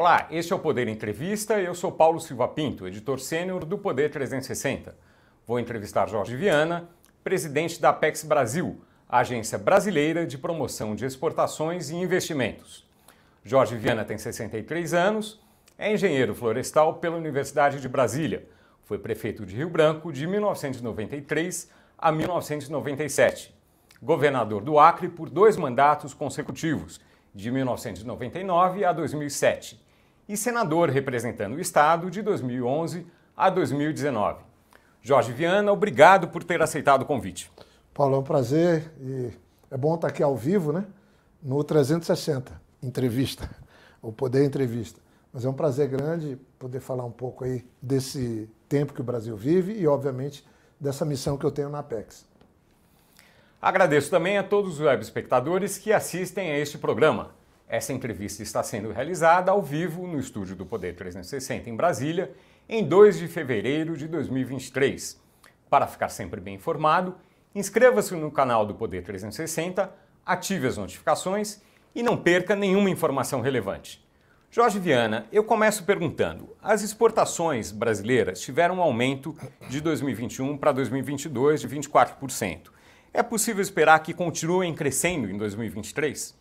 Olá, este é o Poder Entrevista eu sou Paulo Silva Pinto, editor sênior do Poder 360. Vou entrevistar Jorge Viana, presidente da Apex Brasil, agência brasileira de promoção de exportações e investimentos. Jorge Viana tem 63 anos, é engenheiro florestal pela Universidade de Brasília, foi prefeito de Rio Branco de 1993 a 1997, governador do Acre por dois mandatos consecutivos de 1999 a 2007, e senador representando o Estado de 2011 a 2019. Jorge Viana, obrigado por ter aceitado o convite. Paulo, é um prazer e é bom estar aqui ao vivo, né? No 360, entrevista, o Poder Entrevista. Mas é um prazer grande poder falar um pouco aí desse tempo que o Brasil vive e, obviamente, dessa missão que eu tenho na Apex. Agradeço também a todos os web espectadores que assistem a este programa. Essa entrevista está sendo realizada ao vivo no estúdio do Poder 360 em Brasília, em 2 de fevereiro de 2023. Para ficar sempre bem informado, inscreva-se no canal do Poder 360, ative as notificações e não perca nenhuma informação relevante. Jorge Viana, eu começo perguntando: as exportações brasileiras tiveram um aumento de 2021 para 2022 de 24%. É possível esperar que continuem crescendo em 2023?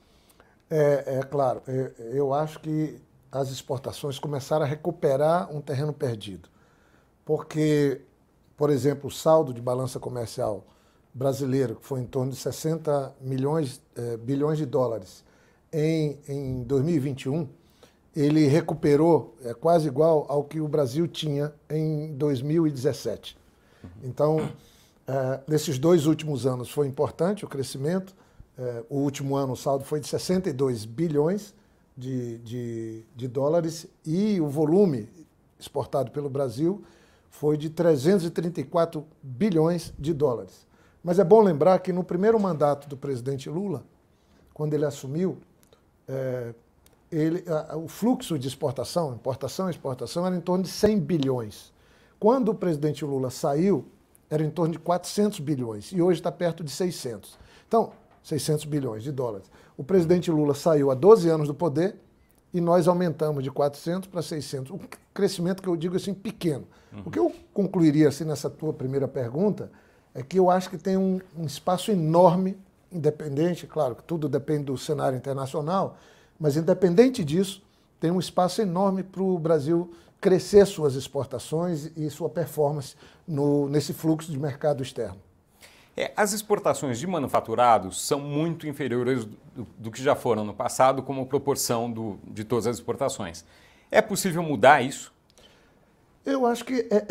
É, é claro. É, eu acho que as exportações começaram a recuperar um terreno perdido. Porque, por exemplo, o saldo de balança comercial brasileiro, que foi em torno de 60 milhões, é, bilhões de dólares em, em 2021, ele recuperou é, quase igual ao que o Brasil tinha em 2017. Então, é, nesses dois últimos anos foi importante o crescimento. É, o último ano o saldo foi de 62 bilhões de, de, de dólares e o volume exportado pelo Brasil foi de 334 bilhões de dólares. Mas é bom lembrar que no primeiro mandato do presidente Lula, quando ele assumiu, é, ele, a, o fluxo de exportação, importação e exportação, era em torno de 100 bilhões. Quando o presidente Lula saiu, era em torno de 400 bilhões e hoje está perto de 600. Então, 600 bilhões de dólares. O presidente Lula saiu há 12 anos do poder e nós aumentamos de 400 para 600. Um crescimento que eu digo assim pequeno. Uhum. O que eu concluiria assim nessa tua primeira pergunta é que eu acho que tem um, um espaço enorme, independente, claro que tudo depende do cenário internacional, mas independente disso, tem um espaço enorme para o Brasil crescer suas exportações e sua performance no, nesse fluxo de mercado externo. É, as exportações de manufaturados são muito inferiores do, do, que já foram no passado, como proporção do, de todas as exportações. É possível mudar isso? Eu acho que é,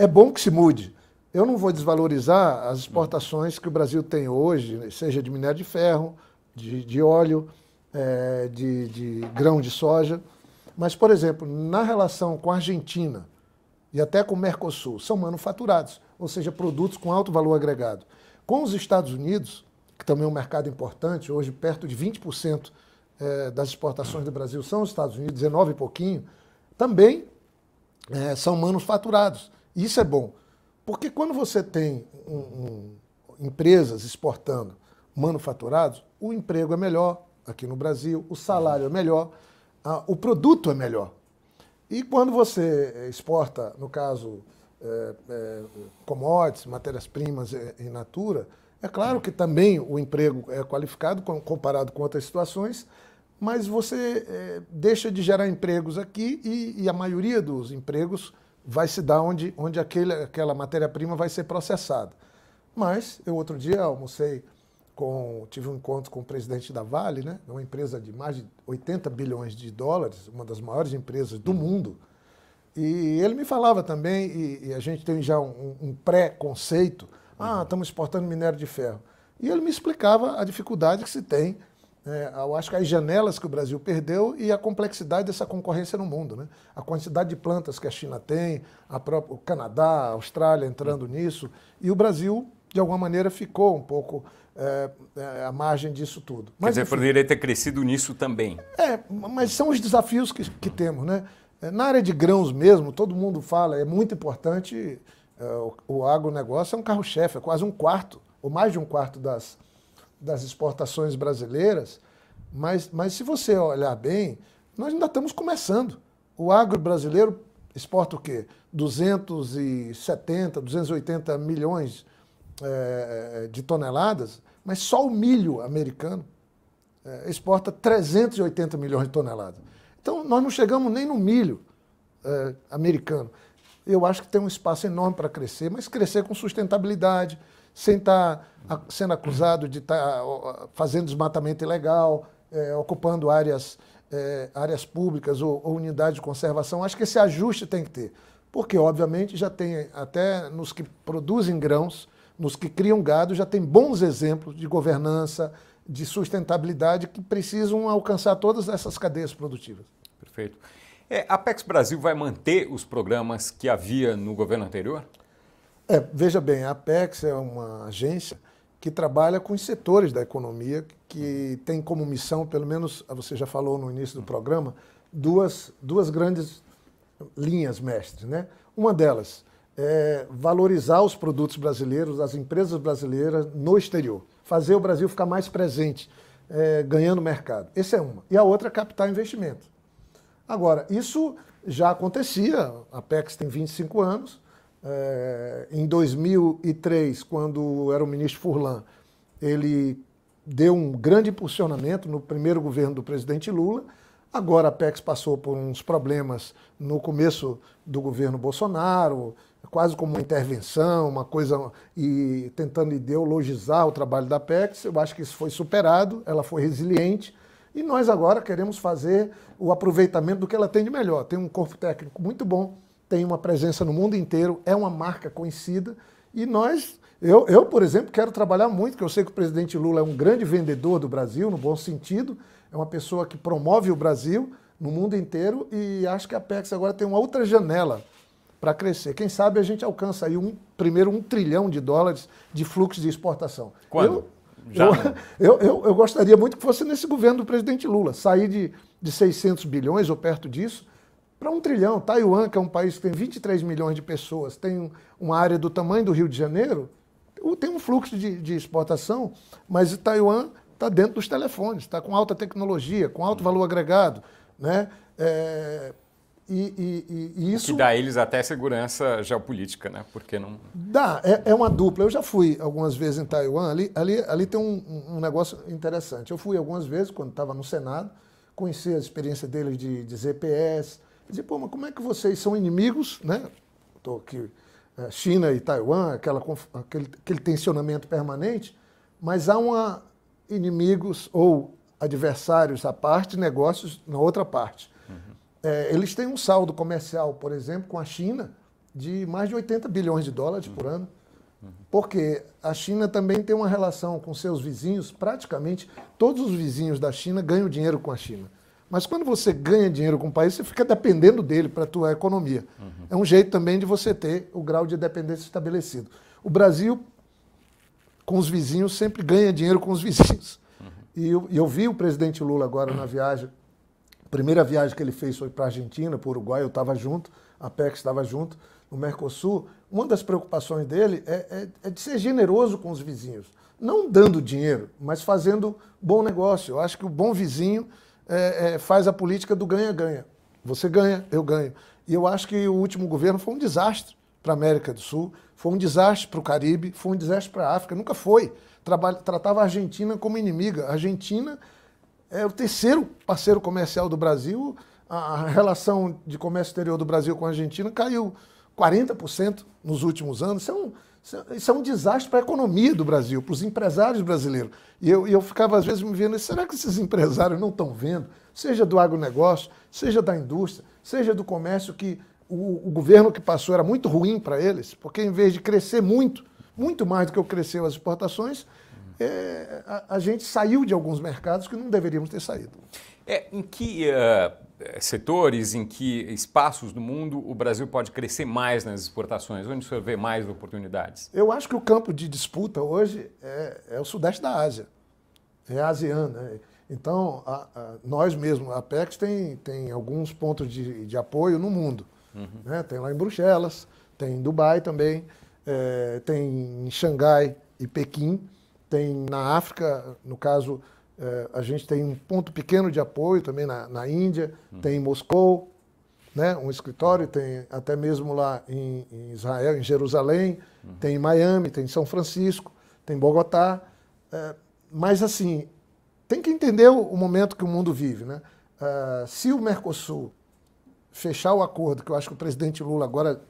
é bom que se mude. Eu não vou desvalorizar as exportações que o Brasil tem hoje, seja de minério de ferro, de, de óleo, é, de, de grão de soja. Mas, por exemplo, na relação com a Argentina e até com o Mercosul, são manufaturados, ou seja, produtos com alto valor agregado. Com os Estados Unidos, que também é um mercado importante, hoje perto de 20% é, das exportações do Brasil são os Estados Unidos, 19 e pouquinho, também é, são manufaturados. Isso é bom, porque quando você tem um, um, empresas exportando manufaturados, o emprego é melhor aqui no Brasil, o salário é melhor ah, o produto é melhor. E quando você exporta, no caso, é, é, commodities, matérias-primas em natura, é claro que também o emprego é qualificado comparado com outras situações, mas você é, deixa de gerar empregos aqui e, e, a maioria dos empregos vai se dar onde, onde aquele, aquela matéria-prima vai ser processada. Mas eu outro dia almocei com, tive um encontro com o presidente da Vale, né, uma empresa de mais de 80 bilhões de dólares, uma das maiores empresas do mundo. E ele me falava também, e, e a gente tem já um, um pré-conceito, ah, estamos exportando minério de ferro. E ele me explicava a dificuldade que se tem, é, eu acho que as janelas que o Brasil perdeu e a complexidade dessa concorrência no mundo. Né? A quantidade de plantas que a China tem, a própria, o Canadá, a Austrália entrando nisso, e o Brasil, de alguma maneira, ficou um pouco é, é, à margem disso tudo. Mas, Quer dizer, poderia ter crescido nisso também. É, mas são os desafios que, que temos. Né? É, na área de grãos mesmo, todo mundo fala, é muito importante, é, o, o agronegócio é um carro-chefe, é quase um quarto, ou mais de um quarto das, das exportações brasileiras, mas, mas se você olhar bem, nós ainda estamos começando. O agro brasileiro exporta o quê? 270, 280 milhões é, de toneladas, mas só o milho americano é, exporta 380 milhões de toneladas. Então, nós não chegamos nem no milho é, americano. Eu acho que tem um espaço enorme para crescer, mas crescer com sustentabilidade, sem estar tá sendo acusado de estar tá fazendo desmatamento ilegal, é, ocupando áreas, é, áreas públicas ou, ou unidades de conservação. Acho que esse ajuste tem que ter. Porque, obviamente, já tem até nos que produzem grãos, nos que criam gado, já tem bons exemplos de governança, de sustentabilidade que precisam alcançar todas essas cadeias produtivas. Perfeito. É, a Apex Brasil vai manter os programas que havia no governo anterior? É, veja bem, a Apex é uma agência que trabalha com os setores da economia, que tem como missão, pelo menos você já falou no início do programa, duas, duas grandes linhas mestres. Né? Uma delas é valorizar os produtos brasileiros, as empresas brasileiras no exterior fazer o Brasil ficar mais presente, é, ganhando mercado. Essa é uma. E a outra é captar investimento. Agora, isso já acontecia, a PEX tem 25 anos. É, em 2003, quando era o ministro Furlan, ele deu um grande impulsionamento no primeiro governo do presidente Lula. Agora a PEX passou por uns problemas no começo do governo Bolsonaro, quase como uma intervenção, uma coisa, e tentando ideologizar o trabalho da PEX. Eu acho que isso foi superado, ela foi resiliente, e nós agora queremos fazer o aproveitamento do que ela tem de melhor. Tem um corpo técnico muito bom, tem uma presença no mundo inteiro, é uma marca conhecida, e nós, eu, eu por exemplo, quero trabalhar muito, porque eu sei que o presidente Lula é um grande vendedor do Brasil, no bom sentido, é uma pessoa que promove o Brasil no mundo inteiro, e acho que a PEX agora tem uma outra janela para crescer. Quem sabe a gente alcança aí um, primeiro um trilhão de dólares de fluxo de exportação. Quando? Eu, Já eu, eu, eu, gostaria muito que fosse nesse governo do presidente Lula, sair de, de 600 bilhões ou perto disso para um trilhão. Taiwan, que é um país que tem 23 milhões de pessoas, tem uma área do tamanho do Rio de Janeiro, tem um fluxo de, de exportação, mas Taiwan está dentro dos telefones, está com alta tecnologia, com alto valor agregado. Né? É, e, e, e, isso. Que dá a eles até segurança geopolítica, né? Porque não. Dá, é, é, uma dupla. Eu já fui algumas vezes em Taiwan, ali, ali, ali tem um, um negócio interessante. Eu fui algumas vezes, quando estava no Senado, conheci a experiência deles de, de ZPS. Dizer, pô, mas como é que vocês são inimigos, né? Estou aqui, é, China e Taiwan, aquela, aquele, aquele tensionamento permanente, mas há uma inimigos ou adversários à parte, negócios na outra parte. É, eles têm um saldo comercial, por exemplo, com a China de mais de 80 bilhões de dólares por ano. Porque a China também tem uma relação com seus vizinhos, praticamente todos os vizinhos da China ganham dinheiro com a China. Mas quando você ganha dinheiro com um país, você fica dependendo dele para a tua economia. Uhum. É um jeito também de você ter o grau de dependência estabelecido. O Brasil, com os vizinhos, sempre ganha dinheiro com os vizinhos. Uhum. E eu, eu vi o presidente Lula agora na viagem primeira viagem que ele fez foi para a Argentina, para o Uruguai, eu estava junto, a PEC estava junto, no Mercosul. Uma das preocupações dele é, é, é, de ser generoso com os vizinhos. Não dando dinheiro, mas fazendo bom negócio. Eu acho que o bom vizinho é, é faz a política do ganha-ganha. Você ganha, eu ganho. E eu acho que o último governo foi um desastre para a América do Sul, foi um desastre para o Caribe, foi um desastre para a África. Nunca foi. tratava a Argentina como inimiga. A Argentina é o terceiro parceiro comercial do Brasil. A relação de comércio exterior do Brasil com a Argentina caiu 40% nos últimos anos. Isso é um, isso é um desastre para a economia do Brasil, para os empresários brasileiros. E eu, eu ficava, às vezes, me vendo, será que esses empresários não estão vendo? Seja do agronegócio, seja da indústria, seja do comércio, que o, o governo que passou era muito ruim para eles, porque em vez de crescer muito, muito mais do que cresceu as exportações, é, a, a, gente saiu de alguns mercados que não deveríamos ter saído. É, em que uh, setores, em que espaços do mundo o Brasil pode crescer mais nas exportações? Onde o senhor vê mais oportunidades? Eu acho que o campo de disputa hoje é, é o sudeste da Ásia, é a ASEAN. Né? Então, a, a, nós mesmos, a Apex tem, tem alguns pontos de, de apoio no mundo. Uhum. Né? Tem lá em Bruxelas, tem em Dubai também, é, tem em Xangai e Pequim tem na África, no caso, É, a gente tem um ponto pequeno de apoio também na, na Índia, uhum. tem em Moscou, né, um escritório, tem até mesmo lá em, em Israel, em Jerusalém, uhum. tem em Miami, tem em São Francisco, tem em Bogotá. É, mas, assim, tem que entender o, o, momento que o mundo vive. Né? Uh, se o Mercosul fechar o acordo, que eu acho que o presidente Lula agora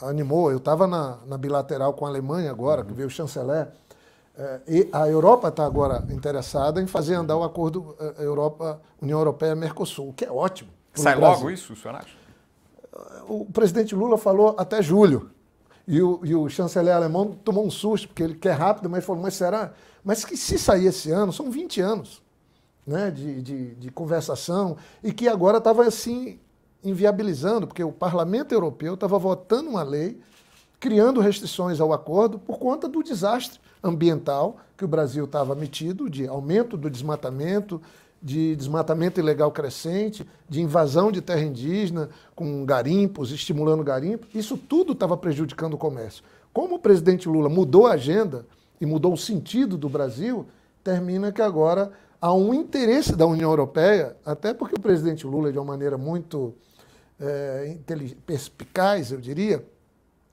animou, eu estava na, na, bilateral com a Alemanha agora, uhum. que veio o chanceler, e a Europa está agora interessada em fazer andar o acordo uh, Europa, União Europeia-Mercosul, o que é ótimo. Sai logo isso, o senhor acha? O presidente Lula falou até julho. E o, e o chanceler alemão tomou um susto, porque ele quer rápido, mas falou, mas será? Mas que se sair esse ano, são 20 anos né, de, de, de conversação, e que agora estava assim inviabilizando, porque o Parlamento Europeu estava votando uma lei criando restrições ao acordo por conta do desastre ambiental que o Brasil estava metido, de aumento do desmatamento, de desmatamento ilegal crescente, de invasão de terra indígena, com garimpos, estimulando garimpos. Isso tudo estava prejudicando o comércio. Como o presidente Lula mudou a agenda e mudou o sentido do Brasil, termina que agora há um interesse da União Europeia, até porque o presidente Lula, de uma maneira muito é, perspicaz, eu diria,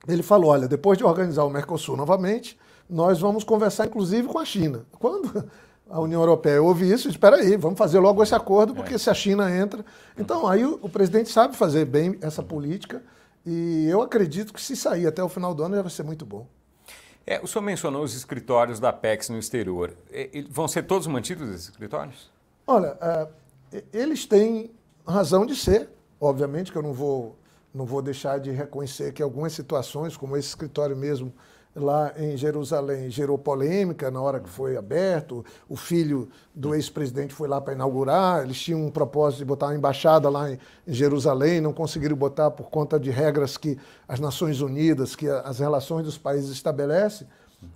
ele falou: olha, depois de organizar o Mercosul novamente, nós vamos conversar inclusive com a China. Quando a União Europeia ouve isso, espera aí, vamos fazer logo esse acordo, porque é. se a China entra. Então, aí o, o, presidente sabe fazer bem essa política e eu acredito que se sair até o final do ano já vai ser muito bom. É, o senhor mencionou os escritórios da PEX no exterior. E, vão ser todos mantidos esses escritórios? Olha, uh, eles têm razão de ser. Obviamente que eu não vou, não vou deixar de reconhecer que algumas situações, como esse escritório mesmo, lá em Jerusalém gerou polêmica na hora que foi aberto. O filho do ex-presidente foi lá para inaugurar. Eles tinham um propósito de botar uma embaixada lá em Jerusalém, não conseguiram botar por conta de regras que as Nações Unidas, que as relações dos países estabelecem,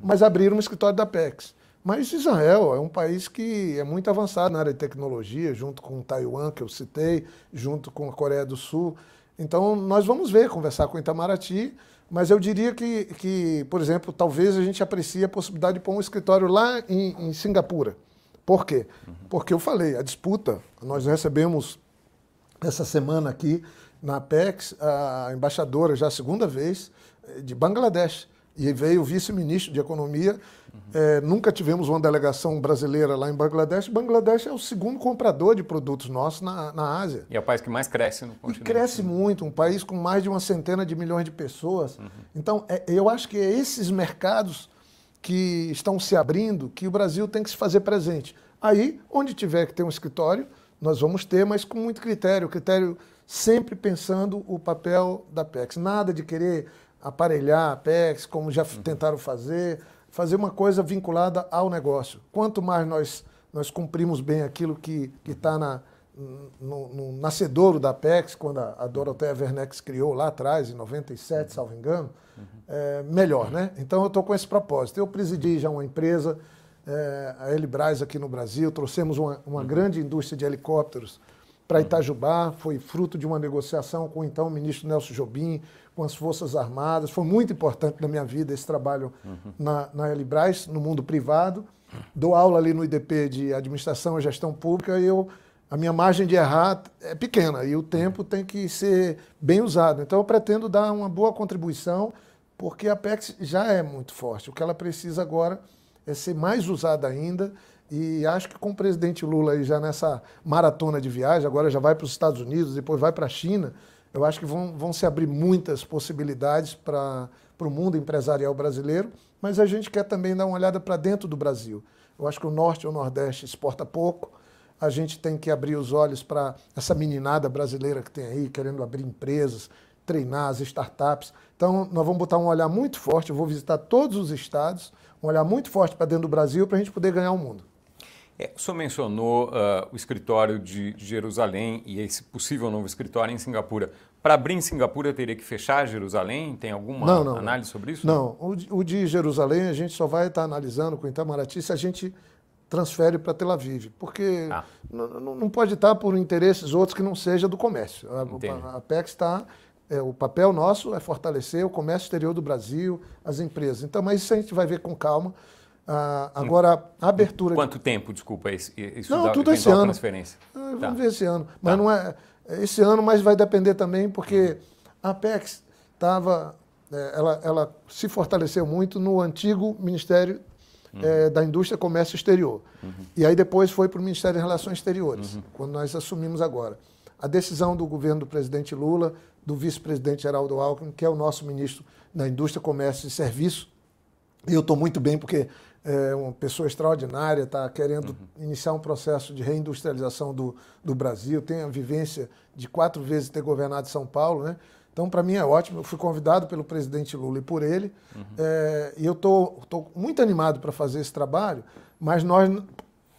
mas abriram um escritório da PEX. Mas Israel é um país que é muito avançado na área de tecnologia, junto com Taiwan, que eu citei, junto com a Coreia do Sul. Então, nós vamos ver, conversar com Itamaraty mas eu diria que, que, por exemplo, talvez a gente aprecie a possibilidade de pôr um escritório lá em, em Singapura. Por quê? Uhum. Porque eu falei, a disputa, nós recebemos essa semana aqui na Apex a embaixadora, já a segunda vez, de Bangladesh. E veio o vice-ministro de Economia. É, nunca tivemos uma delegação brasileira lá em Bangladesh. Bangladesh é o segundo comprador de produtos nossos na, na Ásia. E é o país que mais cresce no continente. E cresce muito, um país com mais de uma centena de milhões de pessoas. Uhum. Então, é, eu acho que é esses mercados que estão se abrindo que o Brasil tem que se fazer presente. Aí, onde tiver que ter um escritório, nós vamos ter, mas com muito critério. Critério sempre pensando o papel da PEX. Nada de querer aparelhar a PEX, como já uhum. tentaram fazer, fazer uma coisa vinculada ao negócio. Quanto mais nós, nós cumprimos bem aquilo que está na, no, no, nascedouro da PEX, quando a, a Dorothea Wernex criou lá atrás, em 97, uhum. salvo engano, uhum. é, melhor, né? Então eu estou com esse propósito. Eu presidi já uma empresa, é, a Elibras aqui no Brasil, trouxemos uma, uma uhum. grande indústria de helicópteros para Itajubá, foi fruto de uma negociação com então o ministro Nelson Jobim, com as Forças Armadas. Foi muito importante na minha vida esse trabalho uhum. na, na Elibras, no mundo privado. Dou aula ali no IDP de Administração e Gestão Pública e eu, a minha margem de errar é pequena e o tempo tem que ser bem usado. Então eu pretendo dar uma boa contribuição, porque a PEX já é muito forte. O que ela precisa agora é ser mais usada ainda e acho que com o presidente Lula aí já nessa maratona de viagem, agora já vai para os Estados Unidos, depois vai para a China, eu acho que vão, vão se abrir muitas possibilidades para o mundo empresarial brasileiro, mas a gente quer também dar uma olhada para dentro do Brasil. Eu acho que o Norte e o Nordeste exporta pouco, a gente tem que abrir os olhos para essa meninada brasileira que tem aí, querendo abrir empresas, treinar as startups. Então, nós vamos botar um olhar muito forte, eu vou visitar todos os estados, um olhar muito forte para dentro do Brasil para a gente poder ganhar o mundo. É, o senhor mencionou uh, o escritório de, Jerusalém e esse possível novo escritório em Singapura. Para abrir em Singapura, teria que fechar Jerusalém? Tem alguma não, não, análise sobre isso? Não, o de, o de, Jerusalém a gente só vai estar analisando com Itamaraty se a gente transfere para Tel Aviv, porque ah. não pode estar por interesses outros que não seja do comércio. A, a PEC está é, o papel nosso é fortalecer o comércio exterior do Brasil, as empresas. Então, mas isso a gente vai ver com calma. Ah, agora, a abertura. Quanto tempo, desculpa, isso não, tudo esse ano. transferência? Ah, vamos tá. ver esse ano. Mas tá. não é esse ano, mas vai depender também, porque a Apex estava. É, ela, ela se fortaleceu muito no antigo Ministério uhum. é, da Indústria, Comércio Exterior. Uhum. E aí depois foi para o Ministério de Relações Exteriores, uhum. quando nós assumimos agora. A decisão do governo do presidente Lula, do vice-presidente Geraldo Alckmin, que é o nosso ministro da Indústria, Comércio e Serviço, e eu estou muito bem porque é uma pessoa extraordinária, está querendo uhum. iniciar um processo de reindustrialização do, do Brasil, tem a vivência de quatro vezes ter governado São Paulo, né? Então, para mim é ótimo. Eu fui convidado pelo presidente Lula e por ele, uhum. é, e eu estou muito animado para fazer esse trabalho, mas nós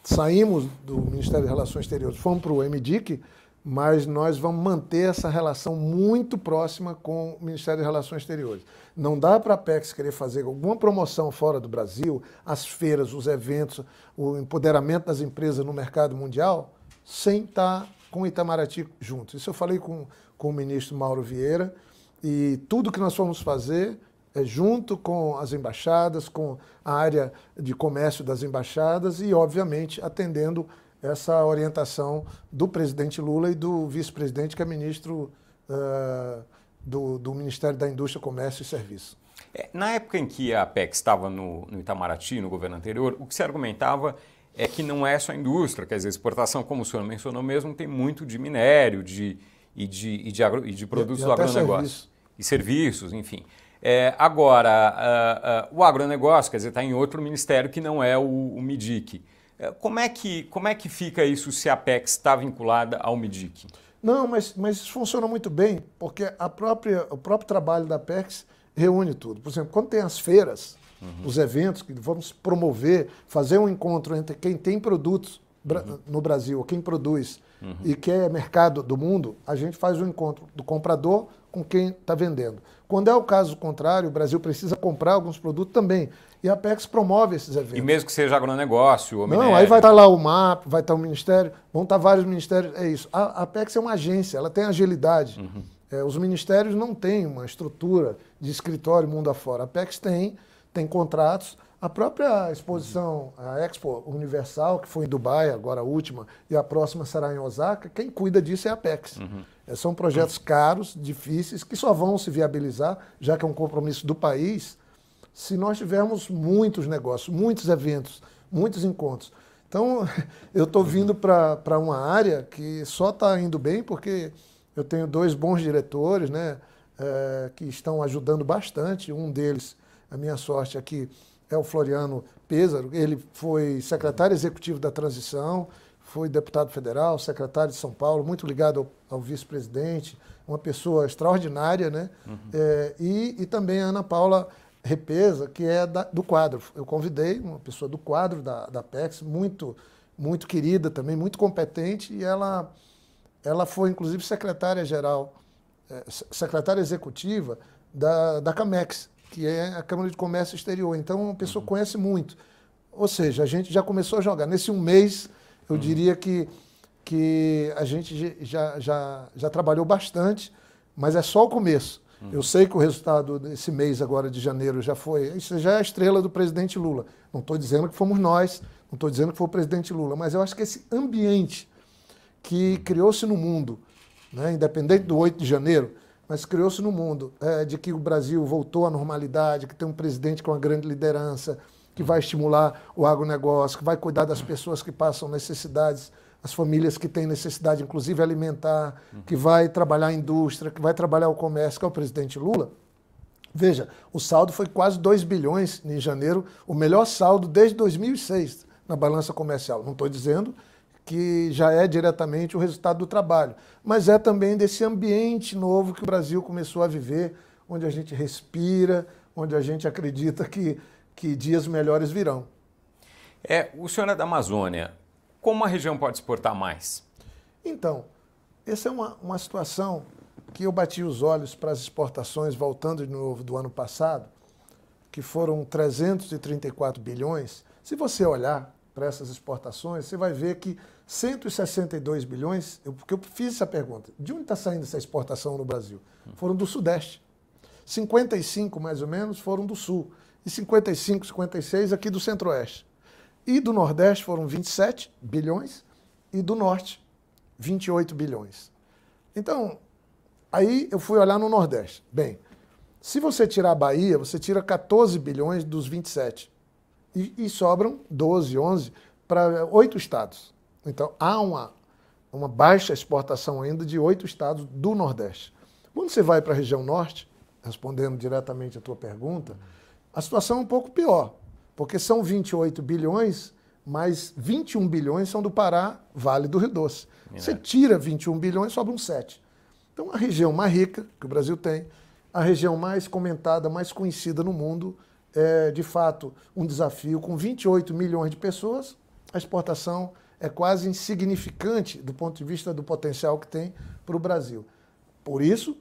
saímos do Ministério de Relações Exteriores, fomos para o MDIC, mas nós vamos manter essa relação muito próxima com o Ministério de Relações Exteriores. Não dá para a PEX querer fazer alguma promoção fora do Brasil, as feiras, os eventos, o empoderamento das empresas no mercado mundial, sem estar com o Itamaraty junto. Isso eu falei com, com o ministro Mauro Vieira, e tudo que nós vamos fazer é junto com as embaixadas, com a área de comércio das embaixadas e, obviamente, atendendo essa orientação do presidente Lula e do vice-presidente, que é ministro uh, do, do, Ministério da Indústria, Comércio e Serviço. É, na época em que a APEC estava no, no, Itamaraty, no governo anterior, o que se argumentava é que não é só a indústria, quer dizer, exportação, como o senhor mencionou mesmo, tem muito de minério de, e, de, e, de agro, e de produtos e, e do agronegócio. Serviço. E serviços, enfim. É, agora, uh, uh, o agronegócio, quer dizer, está em outro ministério que não é o, o MIDIC. É, como é que, como é que fica isso se a Apex está vinculada ao MIDIC? Não, mas, mas isso funciona muito bem, porque a própria, o próprio trabalho da Apex reúne tudo. Por exemplo, quando tem as feiras, uhum. os eventos que vamos promover, fazer um encontro entre quem tem produtos uhum. no Brasil, quem produz uhum. e quer mercado do mundo, a gente faz um encontro do comprador com quem está vendendo. Quando é o caso contrário, o Brasil precisa comprar alguns produtos também. E a Apex promove esses eventos. E mesmo que seja agronegócio ou Não, minério. aí vai estar lá o MAP, vai estar o Ministério, vão estar vários ministérios. É isso. A Apex é uma agência, ela tem agilidade. Uhum. É, os ministérios não têm uma estrutura de escritório mundo afora. A Apex tem, tem contratos. A própria exposição, a Expo Universal, que foi em Dubai, agora a última, e a próxima será em Osaka, quem cuida disso é a Apex. Uhum. É, são projetos caros, difíceis, que só vão se viabilizar, já que é um compromisso do país, se nós tivermos muitos negócios, muitos eventos, muitos encontros. Então, eu estou vindo para uma área que só está indo bem porque eu tenho dois bons diretores né, é, que estão ajudando bastante. Um deles, a minha sorte aqui, é o Floriano Pêsaro. Ele foi secretário executivo da transição, foi deputado federal, secretário de São Paulo, muito ligado ao, ao vice-presidente, uma pessoa extraordinária, né? Uhum. É, e, e também a Ana Paula Repesa, que é da, do quadro. Eu convidei uma pessoa do quadro da, da PEX, muito, muito querida também, muito competente, e ela, ela foi, inclusive, secretária-geral, é, secretária executiva da, da CAMEX, que é a Câmara de Comércio Exterior. Então, uma pessoa uhum. conhece muito. Ou seja, a gente já começou a jogar. Nesse um mês, eu uhum. diria que, que a gente já, já, já trabalhou bastante, mas é só o começo. Eu sei que o resultado desse mês agora de janeiro já foi. Isso já é a estrela do presidente Lula. Não estou dizendo que fomos nós, não estou dizendo que foi o presidente Lula, mas eu acho que esse ambiente que criou-se no mundo, né, independente do 8 de janeiro, mas criou-se no mundo, é, de que o Brasil voltou à normalidade, que tem um presidente com uma grande liderança, que vai estimular o agronegócio, que vai cuidar das pessoas que passam necessidades as famílias que têm necessidade, inclusive alimentar, que vai trabalhar a indústria, que vai trabalhar o comércio, que é o presidente Lula. Veja, o saldo foi quase 2 bilhões em janeiro, o melhor saldo desde 2006 na balança comercial. Não estou dizendo que já é diretamente o resultado do trabalho, mas é também desse ambiente novo que o Brasil começou a viver, onde a gente respira, onde a gente acredita que, que dias melhores virão. É, o senhor é da Amazônia. Como a região pode exportar mais? Então, essa é uma, uma situação que eu bati os olhos para as exportações, voltando de novo do ano passado, que foram 334 bilhões. Se você olhar para essas exportações, você vai ver que 162 bilhões, eu, porque eu fiz essa pergunta, de onde está saindo essa exportação no Brasil? Foram do Sudeste. 55, mais ou menos, foram do Sul. e 55, 56 aqui do Centro-Oeste. E do Nordeste foram 27 bilhões e do Norte 28 bilhões. Então, aí eu fui olhar no Nordeste. Bem, se você tirar a Bahia, você tira 14 bilhões dos 27. E, e sobram 12, 11 para oito estados. Então, há uma, uma baixa exportação ainda de oito estados do Nordeste. Quando você vai para a região Norte, respondendo diretamente a tua pergunta, a situação é um pouco pior, porque são 28 bilhões, mas 21 bilhões são do Pará, Vale do Rio Doce. É. Você tira 21 bilhões, sobram 7. Então, a região mais rica que o Brasil tem, a região mais comentada, mais conhecida no mundo, é de fato um desafio. Com 28 milhões de pessoas, a exportação é quase insignificante do ponto de vista do potencial que tem para o Brasil. Por isso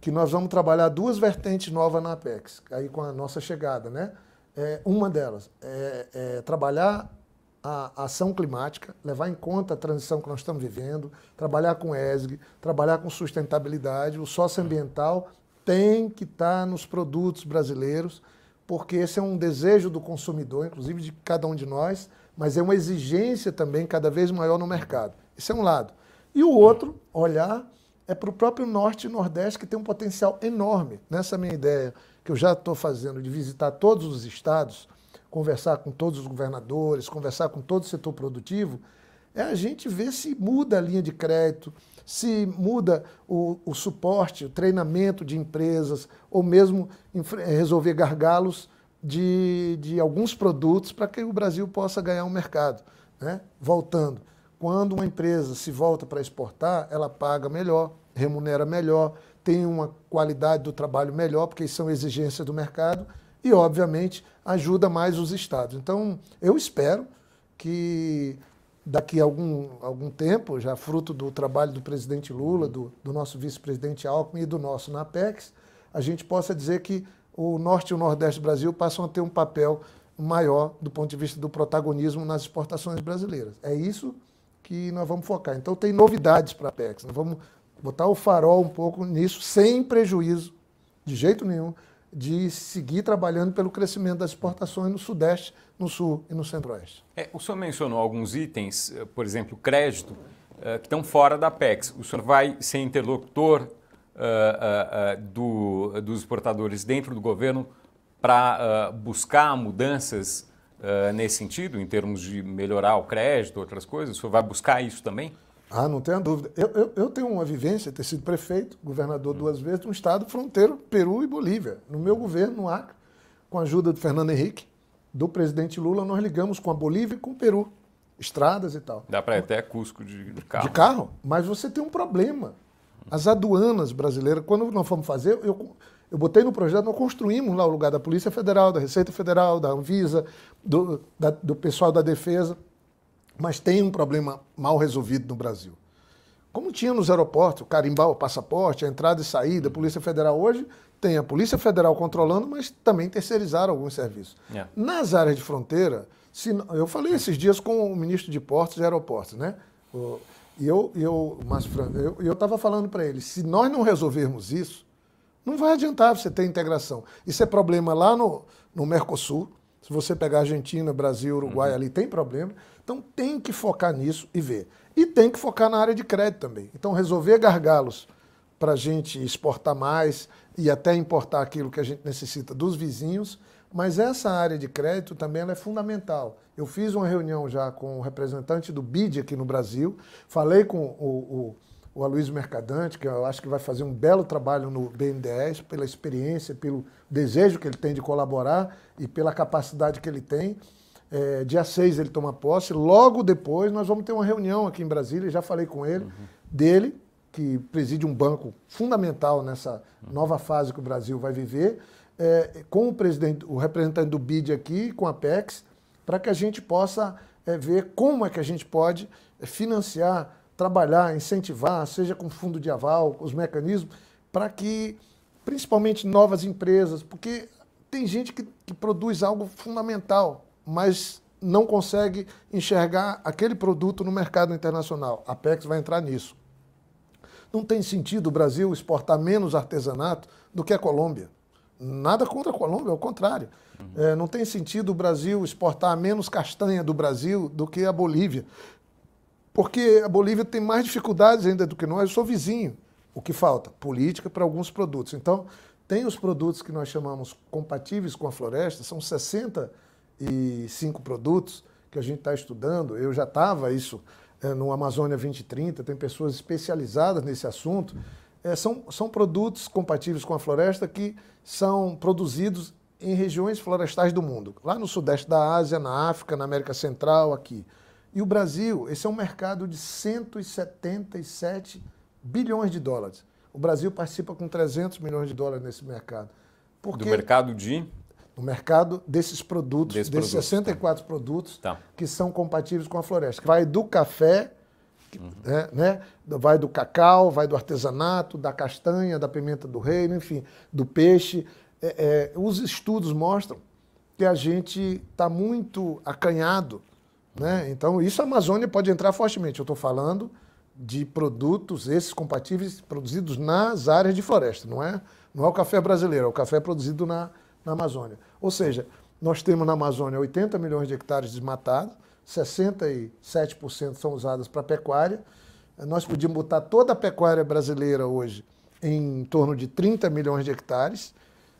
que nós vamos trabalhar duas vertentes novas na Apex, aí com a nossa chegada, né? É, uma delas é, é trabalhar a, ação climática, levar em conta a transição que nós estamos vivendo, trabalhar com ESG, trabalhar com sustentabilidade. O socioambiental tem que estar nos produtos brasileiros, porque esse é um desejo do consumidor, inclusive de cada um de nós, mas é uma exigência também cada vez maior no mercado. Esse é um lado. E o outro, olhar é para o próprio Norte e Nordeste, que tem um potencial enorme. Nessa minha ideia, que eu já estou fazendo, de visitar todos os estados, conversar com todos os governadores, conversar com todo o setor produtivo, é a gente ver se muda a linha de crédito, se muda o, o suporte, o treinamento de empresas, ou mesmo resolver gargalos de, de alguns produtos para que o Brasil possa ganhar um mercado. Né? Voltando. Quando uma empresa se volta para exportar, ela paga melhor, remunera melhor, tem uma qualidade do trabalho melhor, porque são exigências do mercado, e, obviamente, ajuda mais os estados. Então, eu espero que daqui a algum, algum tempo, já fruto do trabalho do presidente Lula, do, do nosso vice-presidente Alckmin e do nosso NAPEX, a gente possa dizer que o Norte e o Nordeste do Brasil passam a ter um papel maior do ponto de vista do protagonismo nas exportações brasileiras. É isso que nós vamos focar. Então tem novidades para a Apex. Nós vamos botar o farol um pouco nisso, sem prejuízo, de jeito nenhum, de seguir trabalhando pelo crescimento das exportações no Sudeste, no Sul e no Centro-Oeste. É, o senhor mencionou alguns itens, eh, por exemplo, crédito, uh, que estão fora da Apex. O senhor vai ser interlocutor uh, uh, do, dos exportadores dentro do governo para buscar mudanças nesse sentido, em termos de melhorar o crédito, outras coisas? O senhor vai buscar isso também? Ah, não tenha dúvida. Eu, eu, eu, tenho uma vivência, ter sido prefeito, governador hum. duas vezes, de um estado fronteiro, Peru e Bolívia. No meu governo, no Acre, com a ajuda do Fernando Henrique, do presidente Lula, nós ligamos com a Bolívia e com o Peru. Estradas e tal. Dá para ir até Cusco de, de, carro. De carro, mas você tem um problema. As aduanas brasileiras, quando nós fomos fazer, eu, eu botei no projeto, nós construímos lá o lugar da Polícia Federal, da Receita Federal, da Anvisa, do, da, do pessoal da Defesa, mas tem um problema mal resolvido no Brasil. Como tinha nos aeroportos, carimbar o passaporte, a entrada e saída, a Polícia Federal hoje tem a Polícia Federal controlando, mas também terceirizaram alguns serviços. Yeah. É. Nas áreas de fronteira, se, eu falei esses dias com o ministro de Portos e Aeroportos, né? E eu eu eu estava falando para ele, se nós não resolvermos isso, não vai adiantar você ter integração. Isso é problema lá no, no Mercosul. Se você pegar Argentina, Brasil, Uruguai, uhum. ali tem problema. Então tem que focar nisso e ver. E tem que focar na área de crédito também. Então resolver gargalos para a gente exportar mais e até importar aquilo que a gente necessita dos vizinhos. Mas essa área de crédito também é fundamental. Eu fiz uma reunião já com o representante do BID aqui no Brasil, falei com o, o o Aloysio Mercadante, que eu acho que vai fazer um belo trabalho no BNDES, pela experiência, pelo desejo que ele tem de colaborar e pela capacidade que ele tem. É, dia 6 ele toma posse, logo depois nós vamos ter uma reunião aqui em Brasília, já falei com ele, uhum. dele, que preside um banco fundamental nessa nova fase que o Brasil vai viver, é, com o, presidente, o representante do BID aqui, com a PEX, para que a gente possa é, ver como é que a gente pode é, financiar trabalhar, incentivar, seja com fundo de aval, os mecanismos, para que, principalmente novas empresas, porque tem gente que, que produz algo fundamental, mas não consegue enxergar aquele produto no mercado internacional. A PEX vai entrar nisso. Não tem sentido o Brasil exportar menos artesanato do que a Colômbia. Nada contra a Colômbia, ao contrário. Uhum. É, não tem sentido o Brasil exportar menos castanha do Brasil do que a Bolívia. Porque a Bolívia tem mais dificuldades ainda do que nós. Eu sou vizinho. O que falta? Política para alguns produtos. Então, tem os produtos que nós chamamos compatíveis com a floresta, são 65 produtos que a gente está estudando. Eu já estava isso é, no Amazônia 2030, tem pessoas especializadas nesse assunto. É, são, são produtos compatíveis com a floresta que são produzidos em regiões florestais do mundo, lá no sudeste da Ásia, na África, na América Central, aqui. E o Brasil, esse é um mercado de 177 bilhões de dólares. O Brasil participa com 300 milhões de dólares nesse mercado. Porque Do mercado de? No mercado desses produtos, Desse desses produto, 64 tá. produtos tá. que são compatíveis com a floresta. Vai do café, uhum. né, vai do cacau, vai do artesanato, da castanha, da pimenta do reino, enfim, do peixe. É, é, os estudos mostram que a gente está muito acanhado. Né? Então, isso a Amazônia pode entrar fortemente. Eu estou falando de produtos, esses compatíveis, produzidos nas áreas de floresta. Não é, não é o café brasileiro, é o café produzido na, na Amazônia. Ou seja, nós temos na Amazônia 80 milhões de hectares desmatados, 67% são usados para pecuária. Nós podíamos botar toda a pecuária brasileira hoje em torno de 30 milhões de hectares,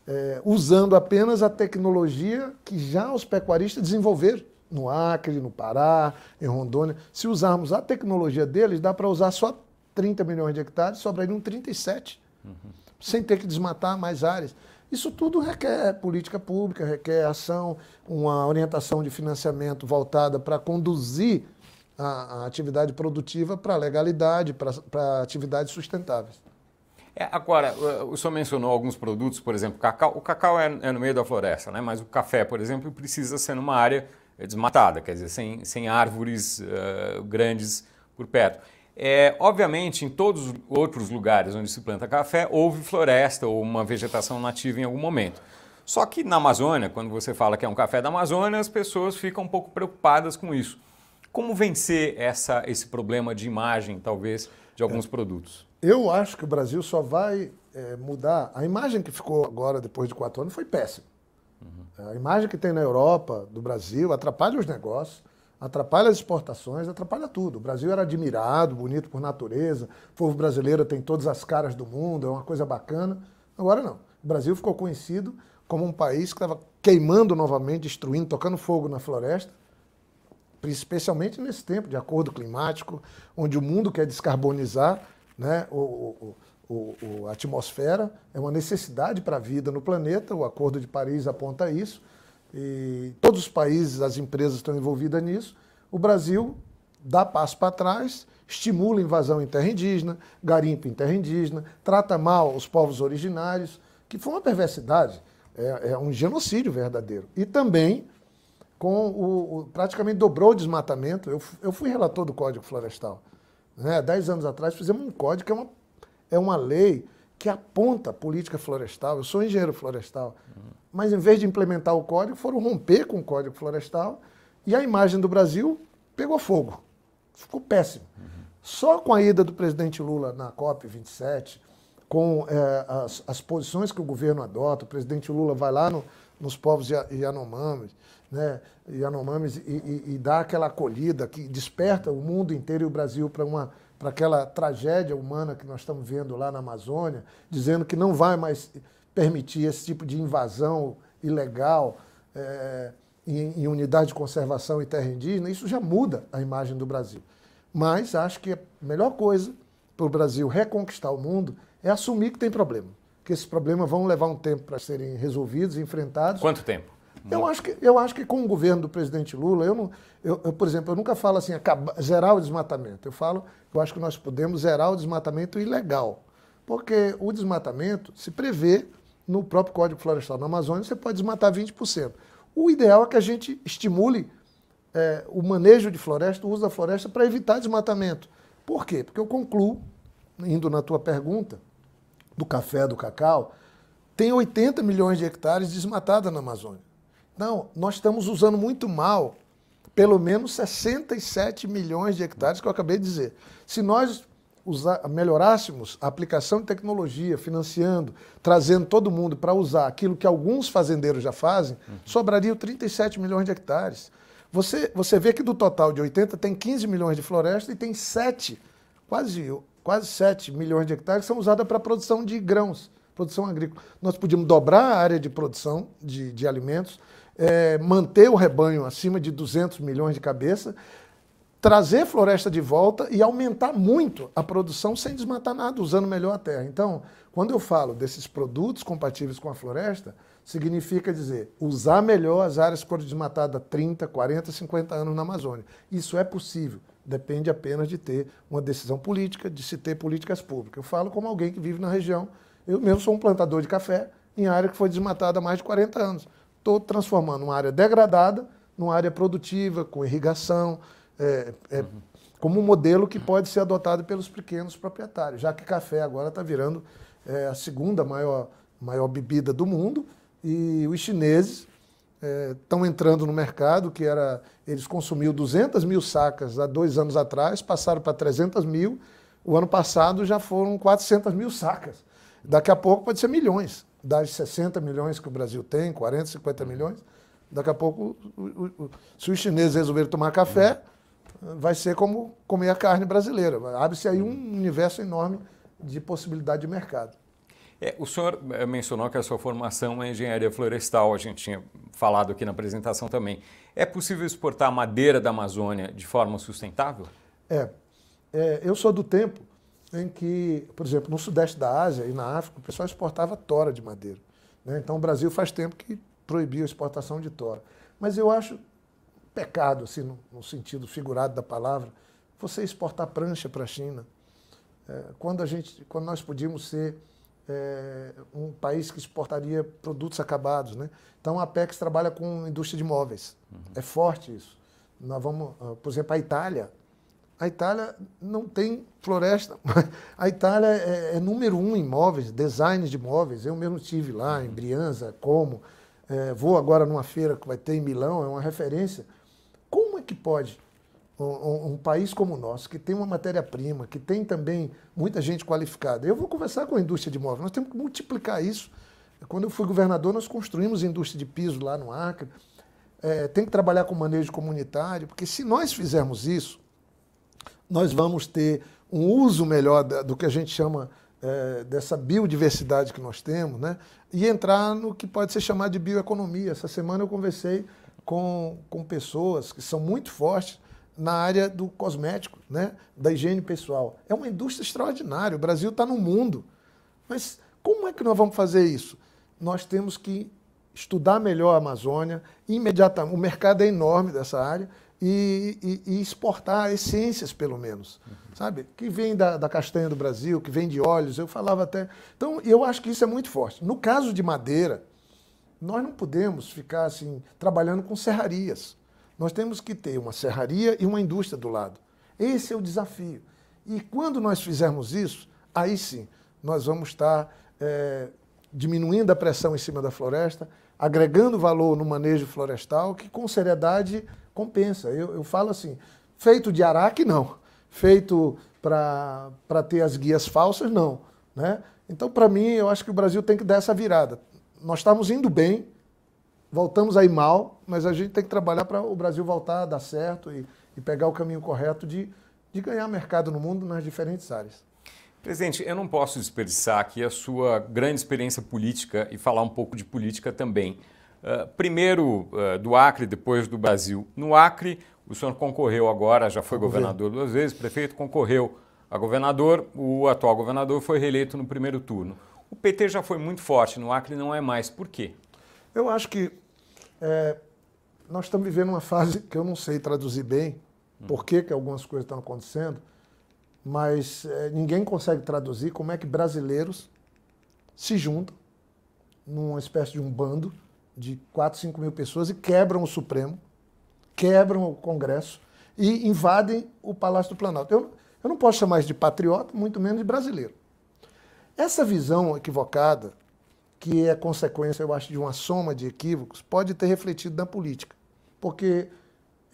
é, usando apenas a tecnologia que já os pecuaristas desenvolveram no Acre, no Pará, em Rondônia. Se usarmos a tecnologia deles, dá para usar só 30 milhões de hectares, sobrariam 37, uhum. sem ter que desmatar mais áreas. Isso tudo requer política pública, requer ação, uma orientação de financiamento voltada para conduzir a, a, atividade produtiva para a legalidade, para atividades sustentáveis. É, agora, o senhor mencionou alguns produtos, por exemplo, cacau. O cacau é, é no meio da floresta, né? mas o café, por exemplo, precisa ser numa área desmatada, quer dizer, sem, sem árvores uh, grandes por perto. É, obviamente, em todos os outros lugares onde se planta café, houve floresta ou uma vegetação nativa em algum momento. Só que na Amazônia, quando você fala que é um café da Amazônia, as pessoas ficam um pouco preocupadas com isso. Como vencer essa, esse problema de imagem, talvez, de alguns é, produtos? Eu acho que o Brasil só vai é, mudar. A imagem que ficou agora, depois de quatro anos, foi péssima. A imagem que tem na Europa, do Brasil, atrapalha os negócios, atrapalha as exportações, atrapalha tudo. O Brasil era admirado, bonito por natureza, o povo brasileiro tem todas as caras do mundo, é uma coisa bacana. Agora não. O Brasil ficou conhecido como um país que estava queimando novamente, destruindo, tocando fogo na floresta, especialmente nesse tempo de acordo climático, onde o mundo quer descarbonizar né, o, o, o, a atmosfera é uma necessidade para a vida no planeta, o Acordo de Paris aponta isso, e todos os países, as empresas estão envolvidas nisso. O Brasil dá passo para trás, estimula invasão em terra indígena, garimpo em terra indígena, trata mal os povos originários, que foi uma perversidade, é, é um genocídio verdadeiro. E também com o, o, praticamente dobrou o desmatamento. Eu, eu fui relator do Código Florestal. Né? Dez anos atrás fizemos um código que é uma é uma lei que aponta política florestal. Eu sou engenheiro florestal. Uhum. Mas, em vez de implementar o código, foram romper com o código florestal e a imagem do Brasil pegou fogo. Ficou péssimo. Uhum. Só com a ida do presidente Lula na COP27, com é, as, as, posições que o governo adota, o presidente Lula vai lá no, nos povos Yanomamis, né, Yanomamis e, e, e dá aquela acolhida que desperta o mundo inteiro e o Brasil para uma para aquela tragédia humana que nós estamos vendo lá na Amazônia, dizendo que não vai mais permitir esse tipo de invasão ilegal é, em, em unidade de conservação e terra indígena, isso já muda a imagem do Brasil. Mas acho que a melhor coisa para o Brasil reconquistar o mundo é assumir que tem problema. Que esses problemas vão levar um tempo para serem resolvidos, enfrentados. Quanto tempo? Eu acho, que, eu acho que com o governo do presidente Lula, eu não, eu, eu por exemplo, eu nunca falo assim, zerar o desmatamento. Eu falo, eu acho que nós podemos zerar o desmatamento ilegal. Porque o desmatamento se prevê no próprio Código Florestal. Na Amazônia, você pode desmatar 20%. O ideal é que a gente estimule é, o manejo de floresta, o uso da floresta para evitar desmatamento. Por quê? Porque eu concluo, indo na tua pergunta, do café, do cacau, tem 80 milhões de hectares desmatados na Amazônia. Não, nós estamos usando muito mal pelo menos 67 milhões de hectares que eu acabei de dizer. Se nós usar, melhorássemos a aplicação de tecnologia, financiando, trazendo todo mundo para usar aquilo que alguns fazendeiros já fazem, uhum. sobrariam 37 milhões de hectares. Você, você vê que do total de 80 tem 15 milhões de floresta e tem 7, quase, quase 7 milhões de hectares que são usadas para a produção de grãos, produção agrícola. Nós podíamos dobrar a área de produção de, de alimentos, é, manter o rebanho acima de 200 milhões de cabeça trazer floresta de volta e aumentar muito a produção sem desmatar nada, usando melhor a terra. Então, quando eu falo desses produtos compatíveis com a floresta, significa dizer usar melhor as áreas que foram desmatadas 30, 40, 50 anos na Amazônia. Isso é possível, depende apenas de ter uma decisão política, de se ter políticas públicas. Eu falo como alguém que vive na região. Eu mesmo sou um plantador de café em área que foi desmatada há mais de 40 anos. Estou transformando uma área degradada numa área produtiva, com irrigação, é, é, uhum. como um modelo que pode ser adotado pelos pequenos proprietários, já que café agora está virando é, a segunda maior, maior bebida do mundo e os chineses estão é, entrando no mercado, que era eles consumiam 200 mil sacas há dois anos atrás, passaram para 300 mil, o ano passado já foram 400 mil sacas. Daqui a pouco pode ser milhões, das 60 milhões que o Brasil tem, 40, 50 milhões, daqui a pouco, o, o, o, se os chineses resolverem tomar café, vai ser como comer a carne brasileira. Abre-se aí um universo enorme de possibilidade de mercado. É, o senhor eh, mencionou que a sua formação é engenharia florestal, a gente tinha falado aqui na apresentação também. É possível exportar madeira da Amazônia de forma sustentável? É. é eu sou do tempo em que, por exemplo, no sudeste da Ásia e na África, o pessoal exportava tora de madeira. Né? Então o Brasil faz tempo que proibiu a exportação de tora. Mas eu acho pecado, assim, no, no sentido figurado da palavra, você exportar prancha para a China. É, quando, a gente, quando nós podíamos ser é, um país que exportaria produtos acabados. Né? Então a Apex trabalha com indústria de móveis. Uhum. É forte isso. Nós vamos, ah, por exemplo, a Itália. A Itália não tem floresta. A Itália é, é número um em móveis, designs de móveis. Eu mesmo estive lá em Brianza, como. É, vou agora numa feira que vai ter em Milão, é uma referência que pode um, um, país como o nosso, que tem uma matéria-prima, que tem também muita gente qualificada. Eu vou conversar com a indústria de móveis, nós temos que multiplicar isso. Quando eu fui governador, nós construímos indústria de piso lá no Acre. É, tem que trabalhar com manejo comunitário, porque se nós fizermos isso, nós vamos ter um uso melhor do que a gente chama é, dessa biodiversidade que nós temos, né? e entrar no que pode ser chamado de bioeconomia. Essa semana eu conversei com, com pessoas que são muito fortes na área do cosmético, né? da higiene pessoal. É uma indústria extraordinária. O Brasil está no mundo. Mas como é que nós vamos fazer isso? Nós temos que estudar melhor a Amazônia, imediatamente. O mercado é enorme dessa área e, e, e exportar essências, pelo menos, uhum. sabe? Que vem da, da, castanha do Brasil, que vem de óleos. Eu falava até. Então, eu acho que isso é muito forte. No caso de madeira, nós não podemos ficar assim trabalhando com serrarias. Nós temos que ter uma serraria e uma indústria do lado. Esse é o desafio. E quando nós fizermos isso, aí sim, nós vamos estar é, diminuindo a pressão em cima da floresta, agregando valor no manejo florestal, que com seriedade compensa. Eu, eu falo assim, feito de araque, não. Feito para ter as guias falsas, não. Né? Então, para mim, eu acho que o Brasil tem que dar essa virada nós estamos indo bem, voltamos aí mal, mas a gente tem que trabalhar para o Brasil voltar a dar certo e, e pegar o caminho correto de, de ganhar mercado no mundo nas diferentes áreas. Presidente, eu não posso desperdiçar aqui a sua grande experiência política e falar um pouco de política também. Uh, primeiro uh, do Acre, depois do Brasil. No Acre, o senhor concorreu agora, já foi governador duas vezes, prefeito concorreu a governador, o atual governador foi reeleito no primeiro turno. O PT já foi muito forte, no Acre não é mais. Por quê? Eu acho que é, nós estamos vivendo uma fase que eu não sei traduzir bem por que, que algumas coisas estão acontecendo, mas é, ninguém consegue traduzir como é que brasileiros se juntam numa espécie de um bando de 4, 5 mil pessoas e quebram o Supremo, quebram o Congresso e invadem o Palácio do Planalto. Eu, eu não posso chamar isso de patriota, muito menos de brasileiro. Essa visão equivocada, que é consequência, eu acho, de uma soma de equívocos, pode ter refletido na política. Porque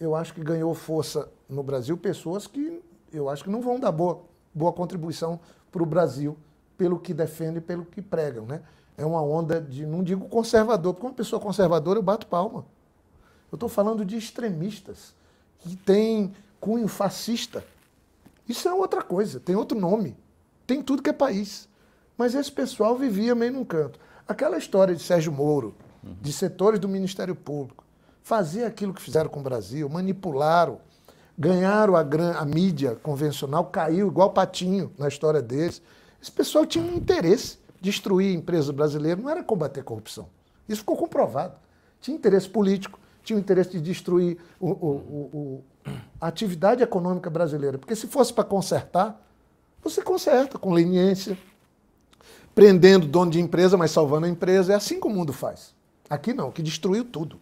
eu acho que ganhou força no Brasil pessoas que eu acho que não vão dar boa, boa contribuição para o Brasil, pelo que defende e pelo que pregam. Né? É uma onda de, não digo conservador, porque uma pessoa conservadora eu bato palma. Eu estou falando de extremistas que têm cunho fascista. Isso é outra coisa, tem outro nome. Tem tudo que é país. Mas esse pessoal vivia meio num canto. Aquela história de Sérgio Moro, de setores do Ministério Público, fazer aquilo que fizeram com o Brasil, manipularam, ganharam a, gran, a mídia convencional, caiu igual patinho na história deles. Esse pessoal tinha um interesse destruir empresas brasileiras, não era combater corrupção. Isso ficou comprovado. Tinha interesse político, tinha o interesse de destruir o, o, o, a atividade econômica brasileira. Porque se fosse para consertar, você conserta com leniência, prendendo dono de empresa, mas salvando a empresa. É assim que o mundo faz. Aqui não, que destruiu tudo.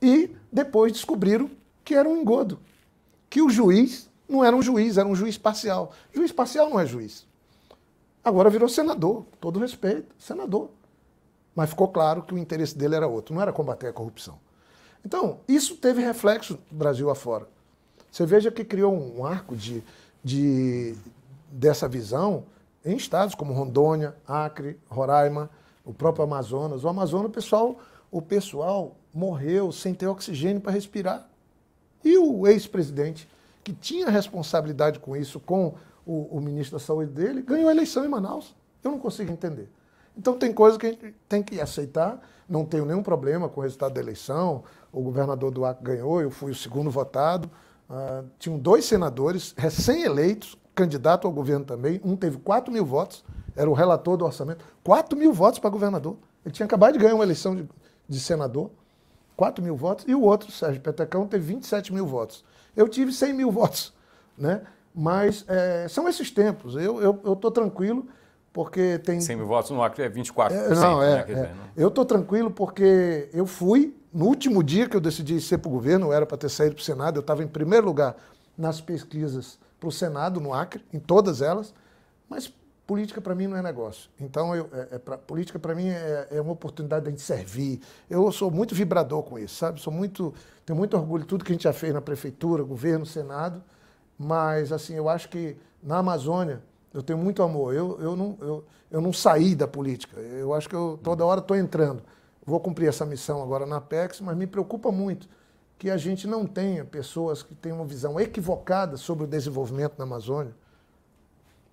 E depois descobriram que era um engodo. Que o juiz não era um juiz, era um juiz parcial. Juiz parcial não é juiz. Agora virou senador, todo respeito, senador. Mas ficou claro que o interesse dele era outro, não era combater a corrupção. Então, isso teve reflexo Brasil afora. Você veja que criou um arco de, de, dessa visão em estados como Rondônia, Acre, Roraima, o próprio Amazonas. O Amazonas, o pessoal, o pessoal morreu sem ter oxigênio para respirar. E o ex-presidente, que tinha responsabilidade com isso, com o, o, ministro da Saúde dele, ganhou a eleição em Manaus. Eu não consigo entender. Então tem coisa que a gente tem que aceitar. Não tenho nenhum problema com o resultado da eleição. O governador do Acre ganhou, eu fui o segundo votado. Uh, tinham dois senadores recém-eleitos, candidato ao governo também. Um teve 4 mil votos, era o relator do orçamento. 4 mil votos para governador. Ele tinha acabado de ganhar uma eleição de, de senador. 4 mil votos. E o outro, Sérgio Petecão, teve 27 mil votos. Eu tive 100 mil votos. Né? Mas é, são esses tempos. Eu estou tranquilo porque tem... 100 mil votos no Acre é 24%. É, não, é, né? é. Eu estou tranquilo porque eu fui, no último dia que eu decidi ser para o governo, eu era para ter saído para o Senado, eu estava em primeiro lugar nas pesquisas para o Senado, no Acre, em todas elas, mas política para mim não é negócio. Então, eu, é, é pra, política para mim é, é, uma oportunidade de a gente servir. Eu sou muito vibrador com isso, sabe? Sou muito, tenho muito orgulho de tudo que a gente já fez na prefeitura, governo, Senado, mas assim, eu acho que na Amazônia eu tenho muito amor. Eu, eu, não, eu, eu não saí da política. Eu acho que eu toda hora estou entrando. Vou cumprir essa missão agora na Apex, mas me preocupa muito que a gente não tenha pessoas que tenham uma visão equivocada sobre o desenvolvimento na Amazônia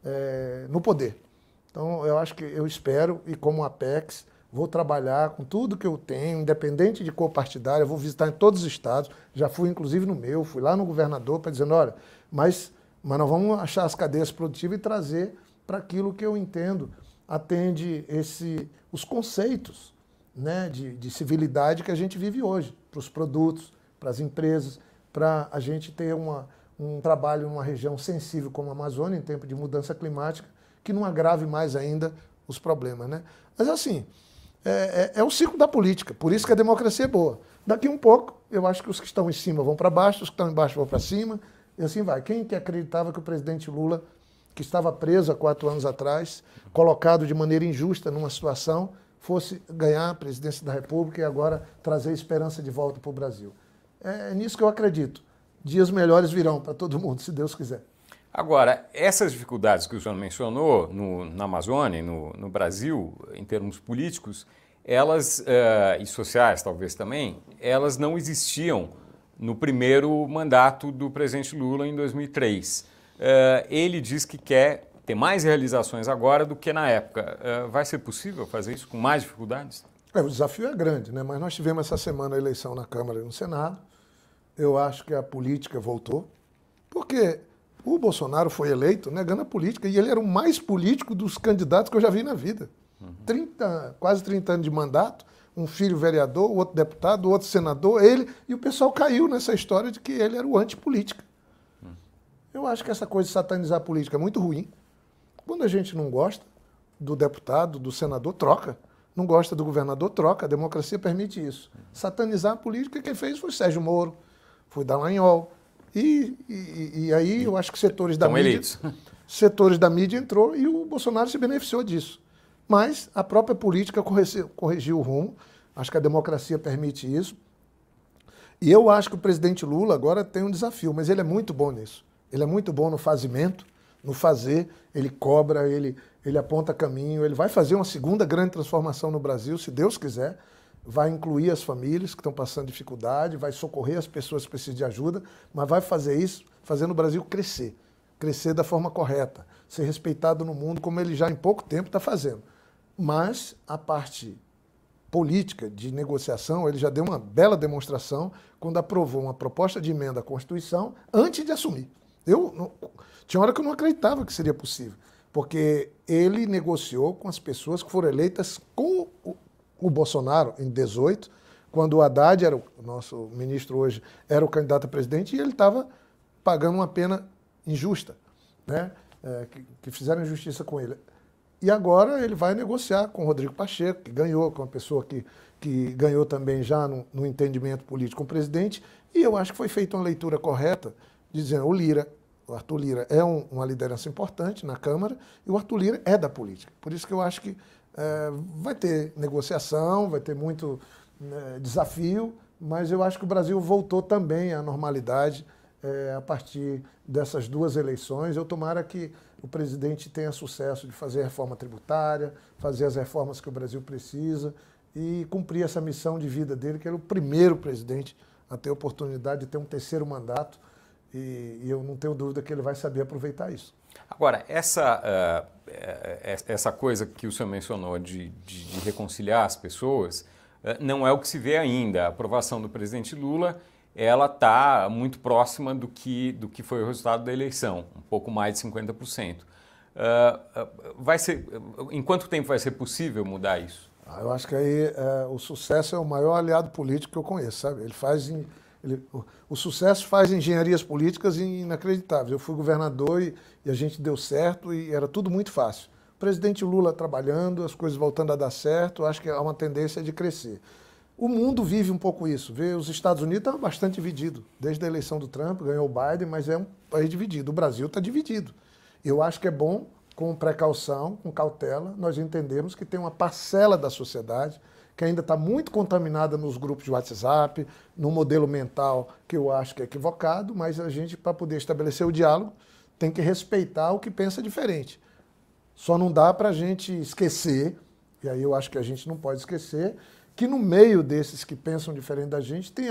é, no poder. Então, eu acho que eu espero, e como Apex, vou trabalhar com tudo que eu tenho, independente de cor partidária, vou visitar em todos os estados, já fui inclusive no meu, fui lá no governador para dizer, olha, mas, mas nós vamos achar as cadeias produtivas e trazer para aquilo que eu entendo atende esse, os conceitos né, de, de civilidade que a gente vive hoje, para os produtos, para as empresas, para a gente ter uma, um trabalho numa região sensível como a Amazônia, em tempo de mudança climática, que não agrave mais ainda os problemas. Né? Mas assim, é, é, é o ciclo da política, por isso que a democracia é boa. Daqui um pouco, eu acho que os que estão em cima vão para baixo, os que estão embaixo vão para cima, e assim vai. Quem que acreditava que o presidente Lula, que estava preso há quatro anos atrás, colocado de maneira injusta numa situação, fosse ganhar a presidência da República e agora trazer esperança de volta para o Brasil? É, é nisso que eu acredito. Dias melhores virão para todo mundo, se Deus quiser. Agora, essas dificuldades que o senhor mencionou no, na Amazônia, no, no Brasil, em termos políticos, elas, uh, e sociais talvez também, elas não existiam no primeiro mandato do presidente Lula em 2003. Uh, eh, ele diz que quer ter mais realizações agora do que na época. Uh, vai ser possível fazer isso com mais dificuldades? É, o desafio é grande, né? mas nós tivemos essa semana a eleição na Câmara e no Senado. Eu acho que a política voltou, porque o Bolsonaro foi eleito negando a política e ele era o mais político dos candidatos que eu já vi na vida. Uhum. 30, quase 30 anos de mandato, um filho vereador, outro deputado, outro senador, ele, e o pessoal caiu nessa história de que ele era o antipolítica. Eu acho que essa coisa de satanizar a política é muito ruim. Quando a gente não gosta do deputado, do senador, troca não gosta do governador, troca. A democracia permite isso. Satanizar a política, quem fez foi Sérgio Moro, foi Dallagnol. E, e, e aí eu acho que setores da mídia. Eleitos. Setores da mídia entrou e o Bolsonaro se beneficiou disso. Mas a própria política corrigiu, o rumo. Acho que a democracia permite isso. E eu acho que o presidente Lula agora tem um desafio, mas ele é muito bom nisso. Ele é muito bom no fazimento, No fazer, ele cobra, ele, ele aponta caminho, ele vai fazer uma segunda grande transformação no Brasil, se Deus quiser. Vai incluir as famílias que estão passando dificuldade, vai socorrer as pessoas que precisam de ajuda, mas vai fazer isso, fazendo o Brasil crescer. Crescer da forma correta, ser respeitado no mundo, como ele já em pouco tempo está fazendo. Mas a parte política de negociação, ele já deu uma bela demonstração quando aprovou uma proposta de emenda à Constituição antes de assumir. Eu não, tinha hora que eu não acreditava que seria possível, porque ele negociou com as pessoas que foram eleitas com o, o Bolsonaro em 18, quando o Haddad era o nosso ministro hoje, era o candidato a presidente e ele estava pagando uma pena injusta, né? É, que, que fizeram injustiça com ele. E agora ele vai negociar com o Rodrigo Pacheco, que ganhou, com uma pessoa que, que ganhou também já no, no entendimento político com o presidente. E eu acho que foi feita uma leitura correta, dizendo o Lira, o Arthur Lira é um, uma liderança importante na Câmara e o Arthur Lira é da política. Por isso que eu acho que é, vai ter negociação, vai ter muito é, desafio, mas eu acho que o Brasil voltou também à normalidade é, a partir dessas duas eleições. Eu tomara que o presidente tenha sucesso de fazer a reforma tributária, fazer as reformas que o Brasil precisa e cumprir essa missão de vida dele, que é o primeiro presidente a ter a oportunidade de ter um terceiro mandato e, e eu não tenho dúvida que ele vai saber aproveitar isso. Agora, essa, uh, essa coisa que o senhor mencionou de, de, de reconciliar as pessoas uh, não é o que se vê ainda. A aprovação do presidente Lula ela está muito próxima do que, do que foi o resultado da eleição, um pouco mais de 50%. Uh, ah, ah, vai ser, em quanto tempo vai ser possível mudar isso? Ah, eu acho que aí é, o sucesso é o maior aliado político que eu conheço, sabe? Ele faz. Ele, o, o, sucesso faz engenharias políticas inacreditáveis. Eu fui governador e, e, a gente deu certo e era tudo muito fácil. O presidente Lula trabalhando, as coisas voltando a dar certo, acho que há uma tendência de crescer. O mundo vive um pouco isso. Vê, os Estados Unidos estão bastante divididos. Desde a eleição do Trump, ganhou o Biden, mas é um país dividido. O Brasil está dividido. Eu acho que é bom, com precaução, com cautela, nós entendemos que tem uma parcela da sociedade que ainda está muito contaminada nos grupos de WhatsApp, no modelo mental que eu acho que é equivocado, mas a gente, para poder estabelecer o diálogo, tem que respeitar o que pensa diferente. Só não dá para a gente esquecer, e aí eu acho que a gente não pode esquecer, que no meio desses que pensam diferente da gente tem,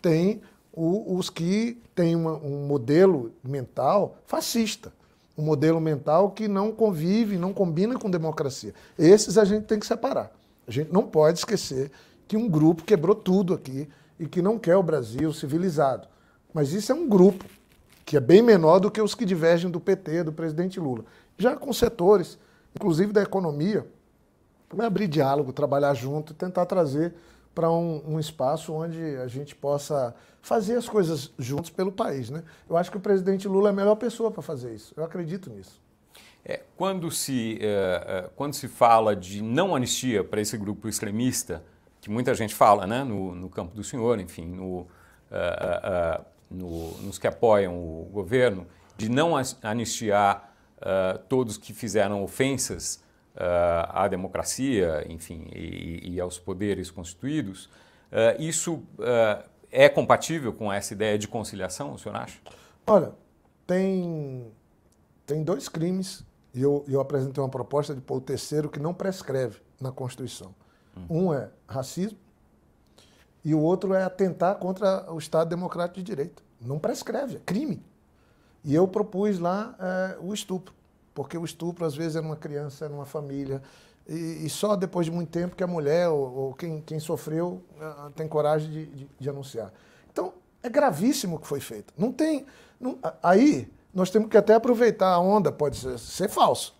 tem o, os que têm uma, um modelo mental fascista. Um modelo mental que não convive, não combina com democracia. Esses a gente tem que separar. A gente não pode esquecer que um grupo quebrou tudo aqui e que não quer o Brasil civilizado. Mas isso é um grupo que é bem menor do que os que divergem do PT, do presidente Lula. Já com setores, inclusive da economia, abrir diálogo, trabalhar junto, tentar trazer para um, um, espaço onde a gente possa fazer as coisas juntos pelo país. Né? Eu acho que o presidente Lula é a melhor pessoa para fazer isso. Eu acredito nisso. É, quando, se, é, é quando se fala de não anistia para esse grupo extremista, que muita gente fala né, no, no campo do senhor, enfim, no, uh, uh, no, nos que apoiam o governo, de não anistiar todos que fizeram ofensas à democracia, enfim, e, e aos poderes constituídos, uh, isso uh, é compatível com essa ideia de conciliação, o senhor acha? Olha, tem, tem dois crimes, e eu, eu apresentei uma proposta de pôr o terceiro que não prescreve na Constituição. Hum. Um é racismo e o outro é atentar contra o Estado Democrático de Direito. Não prescreve, é crime. E eu propus lá é, o estupro porque o estupro às vezes é numa criança, é numa família, e, e só depois de muito tempo que a mulher ou, ou quem, quem, sofreu uh, tem coragem de, de, de, anunciar. Então, é gravíssimo o que foi feito. Não tem. Não, aí, nós temos que até aproveitar a onda, pode ser, ser falso,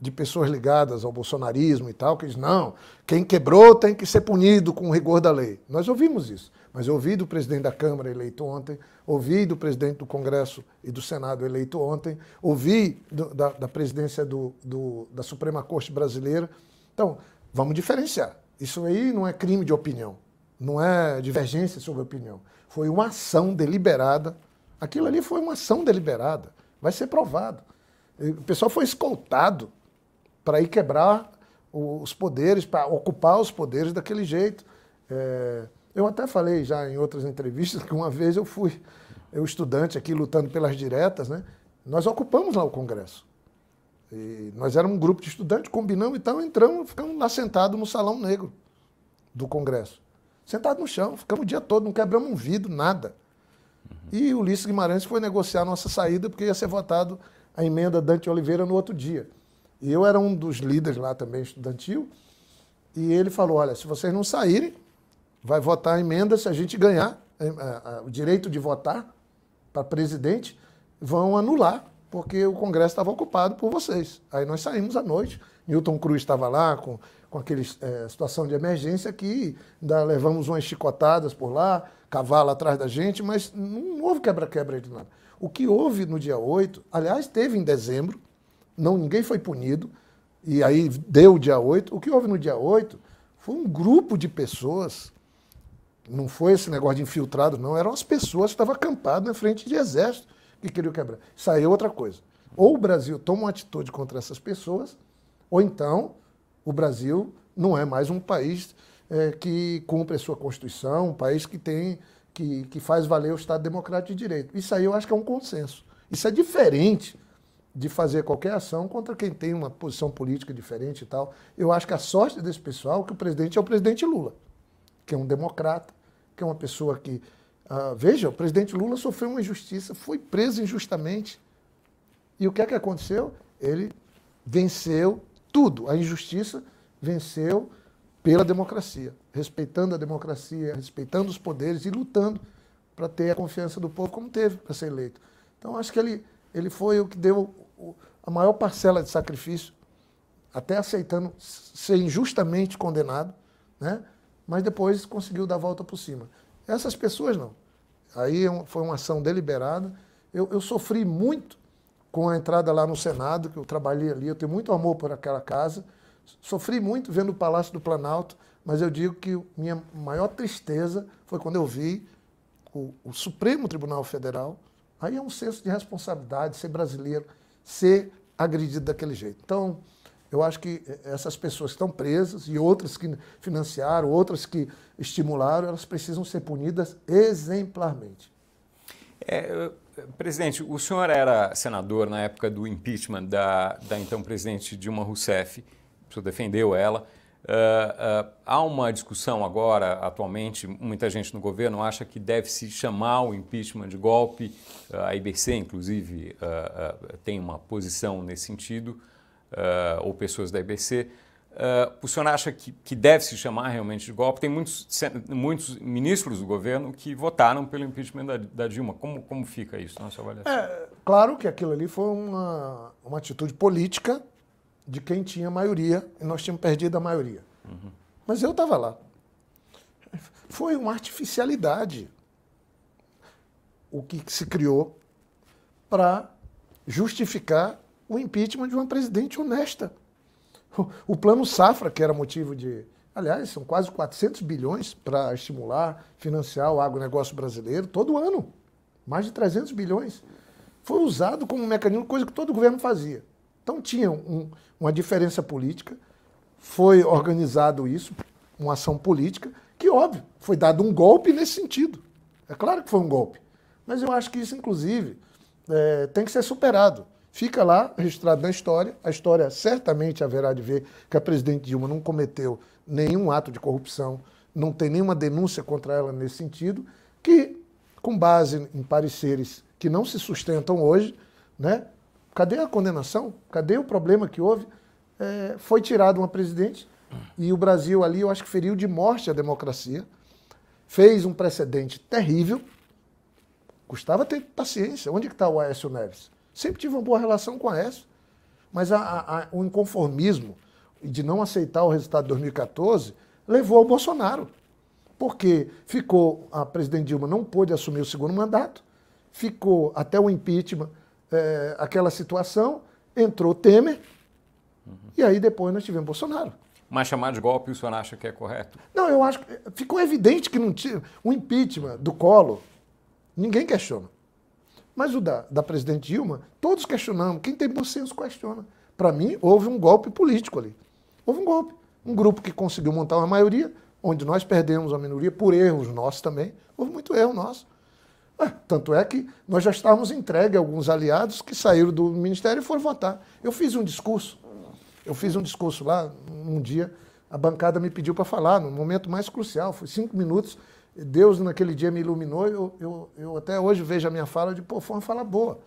de pessoas ligadas ao bolsonarismo e tal, que diz, não, quem quebrou tem que ser punido com o rigor da lei. Nós ouvimos isso. Mas eu ouvi do presidente da Câmara eleito ontem, ouvi do presidente do Congresso e do Senado eleito ontem, ouvi do, da, da, presidência do, do, da Suprema Corte Brasileira. Então, vamos diferenciar. Isso aí não é crime de opinião, não é divergência sobre opinião. Foi uma ação deliberada. Aquilo ali foi uma ação deliberada. Vai ser provado. O pessoal foi escoltado para ir quebrar os poderes, para ocupar os poderes daquele jeito. É, eu até falei já em outras entrevistas que uma vez eu fui, eu estudante aqui lutando pelas diretas, né? nós ocupamos lá o Congresso. E nós éramos um grupo de estudantes, combinamos, então entramos, ficamos lá sentados no Salão Negro do Congresso. Sentados no chão, ficamos o dia todo, não quebramos um vidro, nada. E o Ulisses Guimarães foi negociar a nossa saída, porque ia ser votado a emenda Dante Oliveira no outro dia. E eu era um dos líderes lá também, estudantil, e ele falou: olha, se vocês não saírem, vai votar emenda, se a gente ganhar eh, a, eh, o direito de votar para presidente, vão anular, porque o Congresso estava ocupado por vocês. Aí nós saímos à noite, Milton Cruz estava lá com, com aquela é, situação de emergência que ainda levamos umas chicotadas por lá, cavalo atrás da gente, mas não houve quebra-quebra de nada. O que houve no dia 8, aliás, teve em dezembro, não ninguém foi punido, e aí deu o dia 8. O que houve no dia 8 foi um grupo de pessoas, não foi esse negócio de infiltrado, não, eram as pessoas que estavam acampadas na frente de exército que queriam quebrar. Aí é outra coisa. Ou o Brasil toma uma atitude contra essas pessoas, ou então o Brasil não é mais um país é, que cumpre a sua Constituição, um país que tem que, que faz valer o Estado Democrático de Direito. Isso aí eu acho que é um consenso. Isso é diferente de fazer qualquer ação contra quem tem uma posição política diferente e tal. Eu acho que a sorte desse pessoal é que o presidente é o presidente Lula, que é um democrata, que é uma pessoa que. Uh, veja, o presidente Lula sofreu uma injustiça, foi preso injustamente. E o que é que aconteceu? Ele venceu tudo. A injustiça venceu pela democracia, respeitando a democracia, respeitando os poderes e lutando para ter a confiança do povo como teve para ser eleito. Então, acho que ele, ele foi o que deu a maior parcela de sacrifício, até aceitando ser injustamente condenado, né? Mas depois conseguiu dar a volta por cima. Essas pessoas não. Aí é foi uma ação deliberada. Eu, eu sofri muito com a entrada lá no Senado, que eu trabalhei ali, eu tenho muito amor por aquela casa. Sofri muito vendo o Palácio do Planalto, mas eu digo que minha maior tristeza foi quando eu vi o, o Supremo Tribunal Federal. Aí é um senso de responsabilidade, ser brasileiro, ser agredido daquele jeito. Então, eu acho que essas pessoas que estão presas e outras que financiaram, outras que estimularam, elas precisam ser punidas exemplarmente. É, presidente, o senhor era senador na época do impeachment da, da então presidente Dilma Rousseff, o senhor defendeu ela. Uh, uh, há uma discussão agora, atualmente, muita gente no governo acha que deve se chamar o impeachment de golpe. Uh, a IBC, inclusive, tem uma posição nesse sentido, ou pessoas da IBC. o senhor acha que, que, deve se chamar realmente de golpe? Tem muitos, muitos ministros do governo que votaram pelo impeachment da, da Dilma. Como, como fica isso na sua avaliação? É, claro que aquilo ali foi uma, uma atitude política de quem tinha maioria e nós tínhamos perdido a maioria. Uhum. Mas eu estava lá. Foi uma artificialidade o que se criou para justificar o impeachment de uma presidente honesta. O, plano Safra, que era motivo de. Aliás, são quase 400 bilhões para estimular, financiar o agronegócio brasileiro todo ano. Mais de 300 bilhões. Foi usado como mecanismo, coisa que todo governo fazia. Então tinha um, uma diferença política, foi organizado isso, uma ação política, que óbvio, foi dado um golpe nesse sentido. É claro que foi um golpe. Mas eu acho que isso, inclusive, é, tem que ser superado. Fica lá registrado na história. A história certamente haverá de ver que a presidente Dilma não cometeu nenhum ato de corrupção, não tem nenhuma denúncia contra ela nesse sentido, que, com base em pareceres que não se sustentam hoje, né, Cadê a condenação? Cadê o problema que houve? É, foi tirado uma presidente e o Brasil ali, eu acho que feriu de morte a democracia, fez um precedente terrível. Custava ter paciência. Onde está o Aécio Neves? Sempre tive uma boa relação com o Aécio, mas a, a, o inconformismo de não aceitar o resultado de 2014 levou ao Bolsonaro. Porque ficou, a presidente Dilma não pôde assumir o segundo mandato, ficou até o impeachment, é, aquela situação, entrou Temer, uhum. e aí depois nós tivemos Bolsonaro. Mas chamar de golpe o senhor acha que é correto? Não, eu acho que ficou evidente que não tinha. O impeachment do Collor, ninguém questiona. Mas o da, da presidente Dilma, todos questionamos. Quem tem bom senso questiona. Para mim, houve um golpe político ali. Houve um golpe. Um grupo que conseguiu montar uma maioria, onde nós perdemos a minoria por erros nossos também. Houve muito erro nosso. Ah, tanto é que nós já estávamos entregue a alguns aliados que saíram do ministério e foram votar. Eu fiz um discurso, eu fiz um discurso lá, um dia, a bancada me pediu para falar, no momento mais crucial, foi cinco minutos. Deus naquele dia me iluminou, eu, eu, eu até hoje vejo a minha fala de, pô, foi uma fala boa.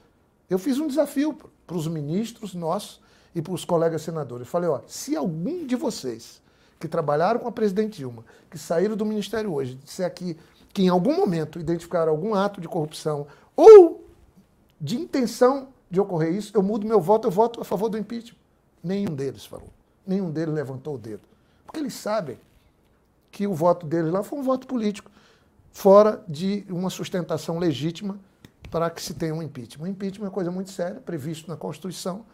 Eu fiz um desafio para os ministros nossos e para os colegas senadores. Eu falei, ó, se algum de vocês que trabalharam com a presidente Dilma, que saíram do ministério hoje, disser aqui que em algum momento identificaram algum ato de corrupção ou de intenção de ocorrer isso, eu mudo meu voto, eu voto a favor do impeachment. Nenhum deles falou. Nenhum deles levantou o dedo. Porque eles sabem que o voto deles lá foi um voto político, fora de uma sustentação legítima para que se tenha um impeachment. O impeachment é uma coisa muito séria, previsto na Constituição,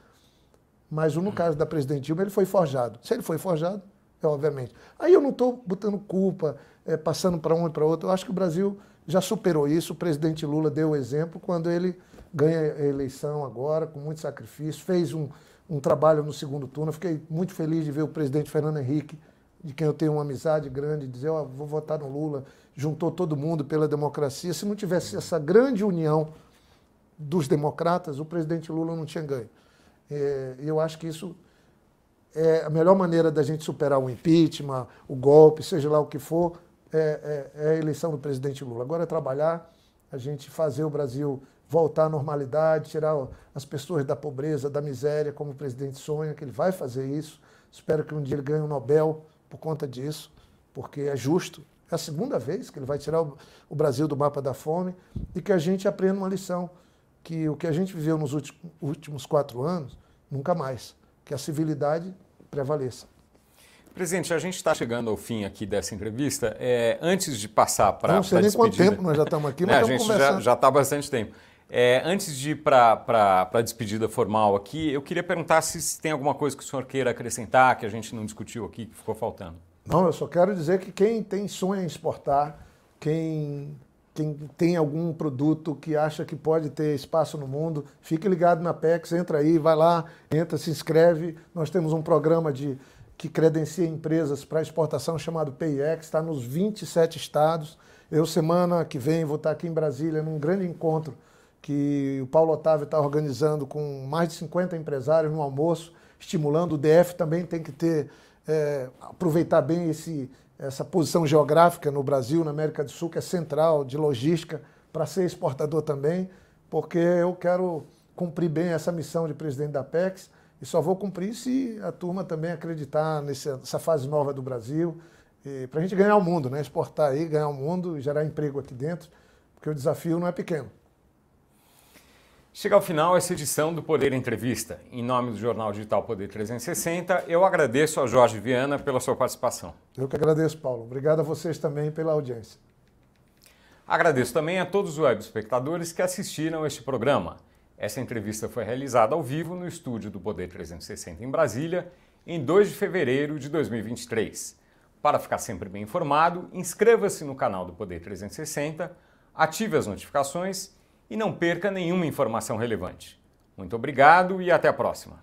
mas no caso da presidente Dilma, ele foi forjado. Se ele foi forjado, é obviamente. Aí eu não estou botando culpa, é, passando para um e para outro. Eu acho que o Brasil já superou isso. O presidente Lula deu o exemplo quando ele ganha a eleição agora, com muito sacrifício, fez um, um trabalho no segundo turno. fiquei muito feliz de ver o presidente Fernando Henrique, de quem eu tenho uma amizade grande, dizer: Ó, oh, vou votar no Lula. Juntou todo mundo pela democracia. Se não tivesse essa grande união dos democratas, o presidente Lula não tinha ganho. É, eu acho que isso é a melhor maneira da gente superar o impeachment, o golpe, seja lá o que for, é, é, é, a eleição do presidente Lula. Agora é trabalhar, a gente fazer o Brasil voltar à normalidade, tirar as pessoas da pobreza, da miséria, como o presidente sonha, que ele vai fazer isso. Espero que um dia ele ganhe um Nobel por conta disso, porque é justo. É a segunda vez que ele vai tirar o, Brasil do mapa da fome e que a gente aprenda uma lição, que o que a gente viveu nos últimos quatro anos, nunca mais, que a civilidade prevaleça. Presidente, a gente está chegando ao fim aqui dessa entrevista. É, antes de passar para a despedida... Não sei nem quanto tempo nós já estamos aqui, mas né, A gente já está há bastante tempo. É, antes de ir para a despedida formal aqui, eu queria perguntar se tem alguma coisa que o senhor queira acrescentar, que a gente não discutiu aqui, que ficou faltando. Não, eu só quero dizer que quem tem sonho em exportar, quem, quem tem algum produto que acha que pode ter espaço no mundo, fique ligado na PEX, entra aí, vai lá, entra, se inscreve. Nós temos um programa de que credencia empresas para exportação chamado PIEX, está nos 27 estados. Eu, semana que vem, vou estar aqui em Brasília num grande encontro que o Paulo Otávio está organizando com mais de 50 empresários no almoço, estimulando. O DF também tem que ter, é, aproveitar bem esse, essa posição geográfica no Brasil, na América do Sul, que é central de logística, para ser exportador também, porque eu quero cumprir bem essa missão de presidente da PEX e só vou cumprir se a turma também acreditar nessa fase nova do Brasil, para a gente ganhar o mundo, né? exportar aí, ganhar o mundo e gerar emprego aqui dentro, porque o desafio não é pequeno. Chega ao final essa edição do Poder Entrevista. Em nome do Jornal Digital Poder 360, eu agradeço ao Jorge Viana pela sua participação. Eu que agradeço, Paulo. Obrigado a vocês também pela audiência. Agradeço também a todos os web espectadores que assistiram este programa. Essa entrevista foi realizada ao vivo no estúdio do Poder 360 em Brasília, em 2 de fevereiro de 2023. Para ficar sempre bem informado, inscreva-se no canal do Poder 360, ative as notificações e não perca nenhuma informação relevante. Muito obrigado e até a próxima.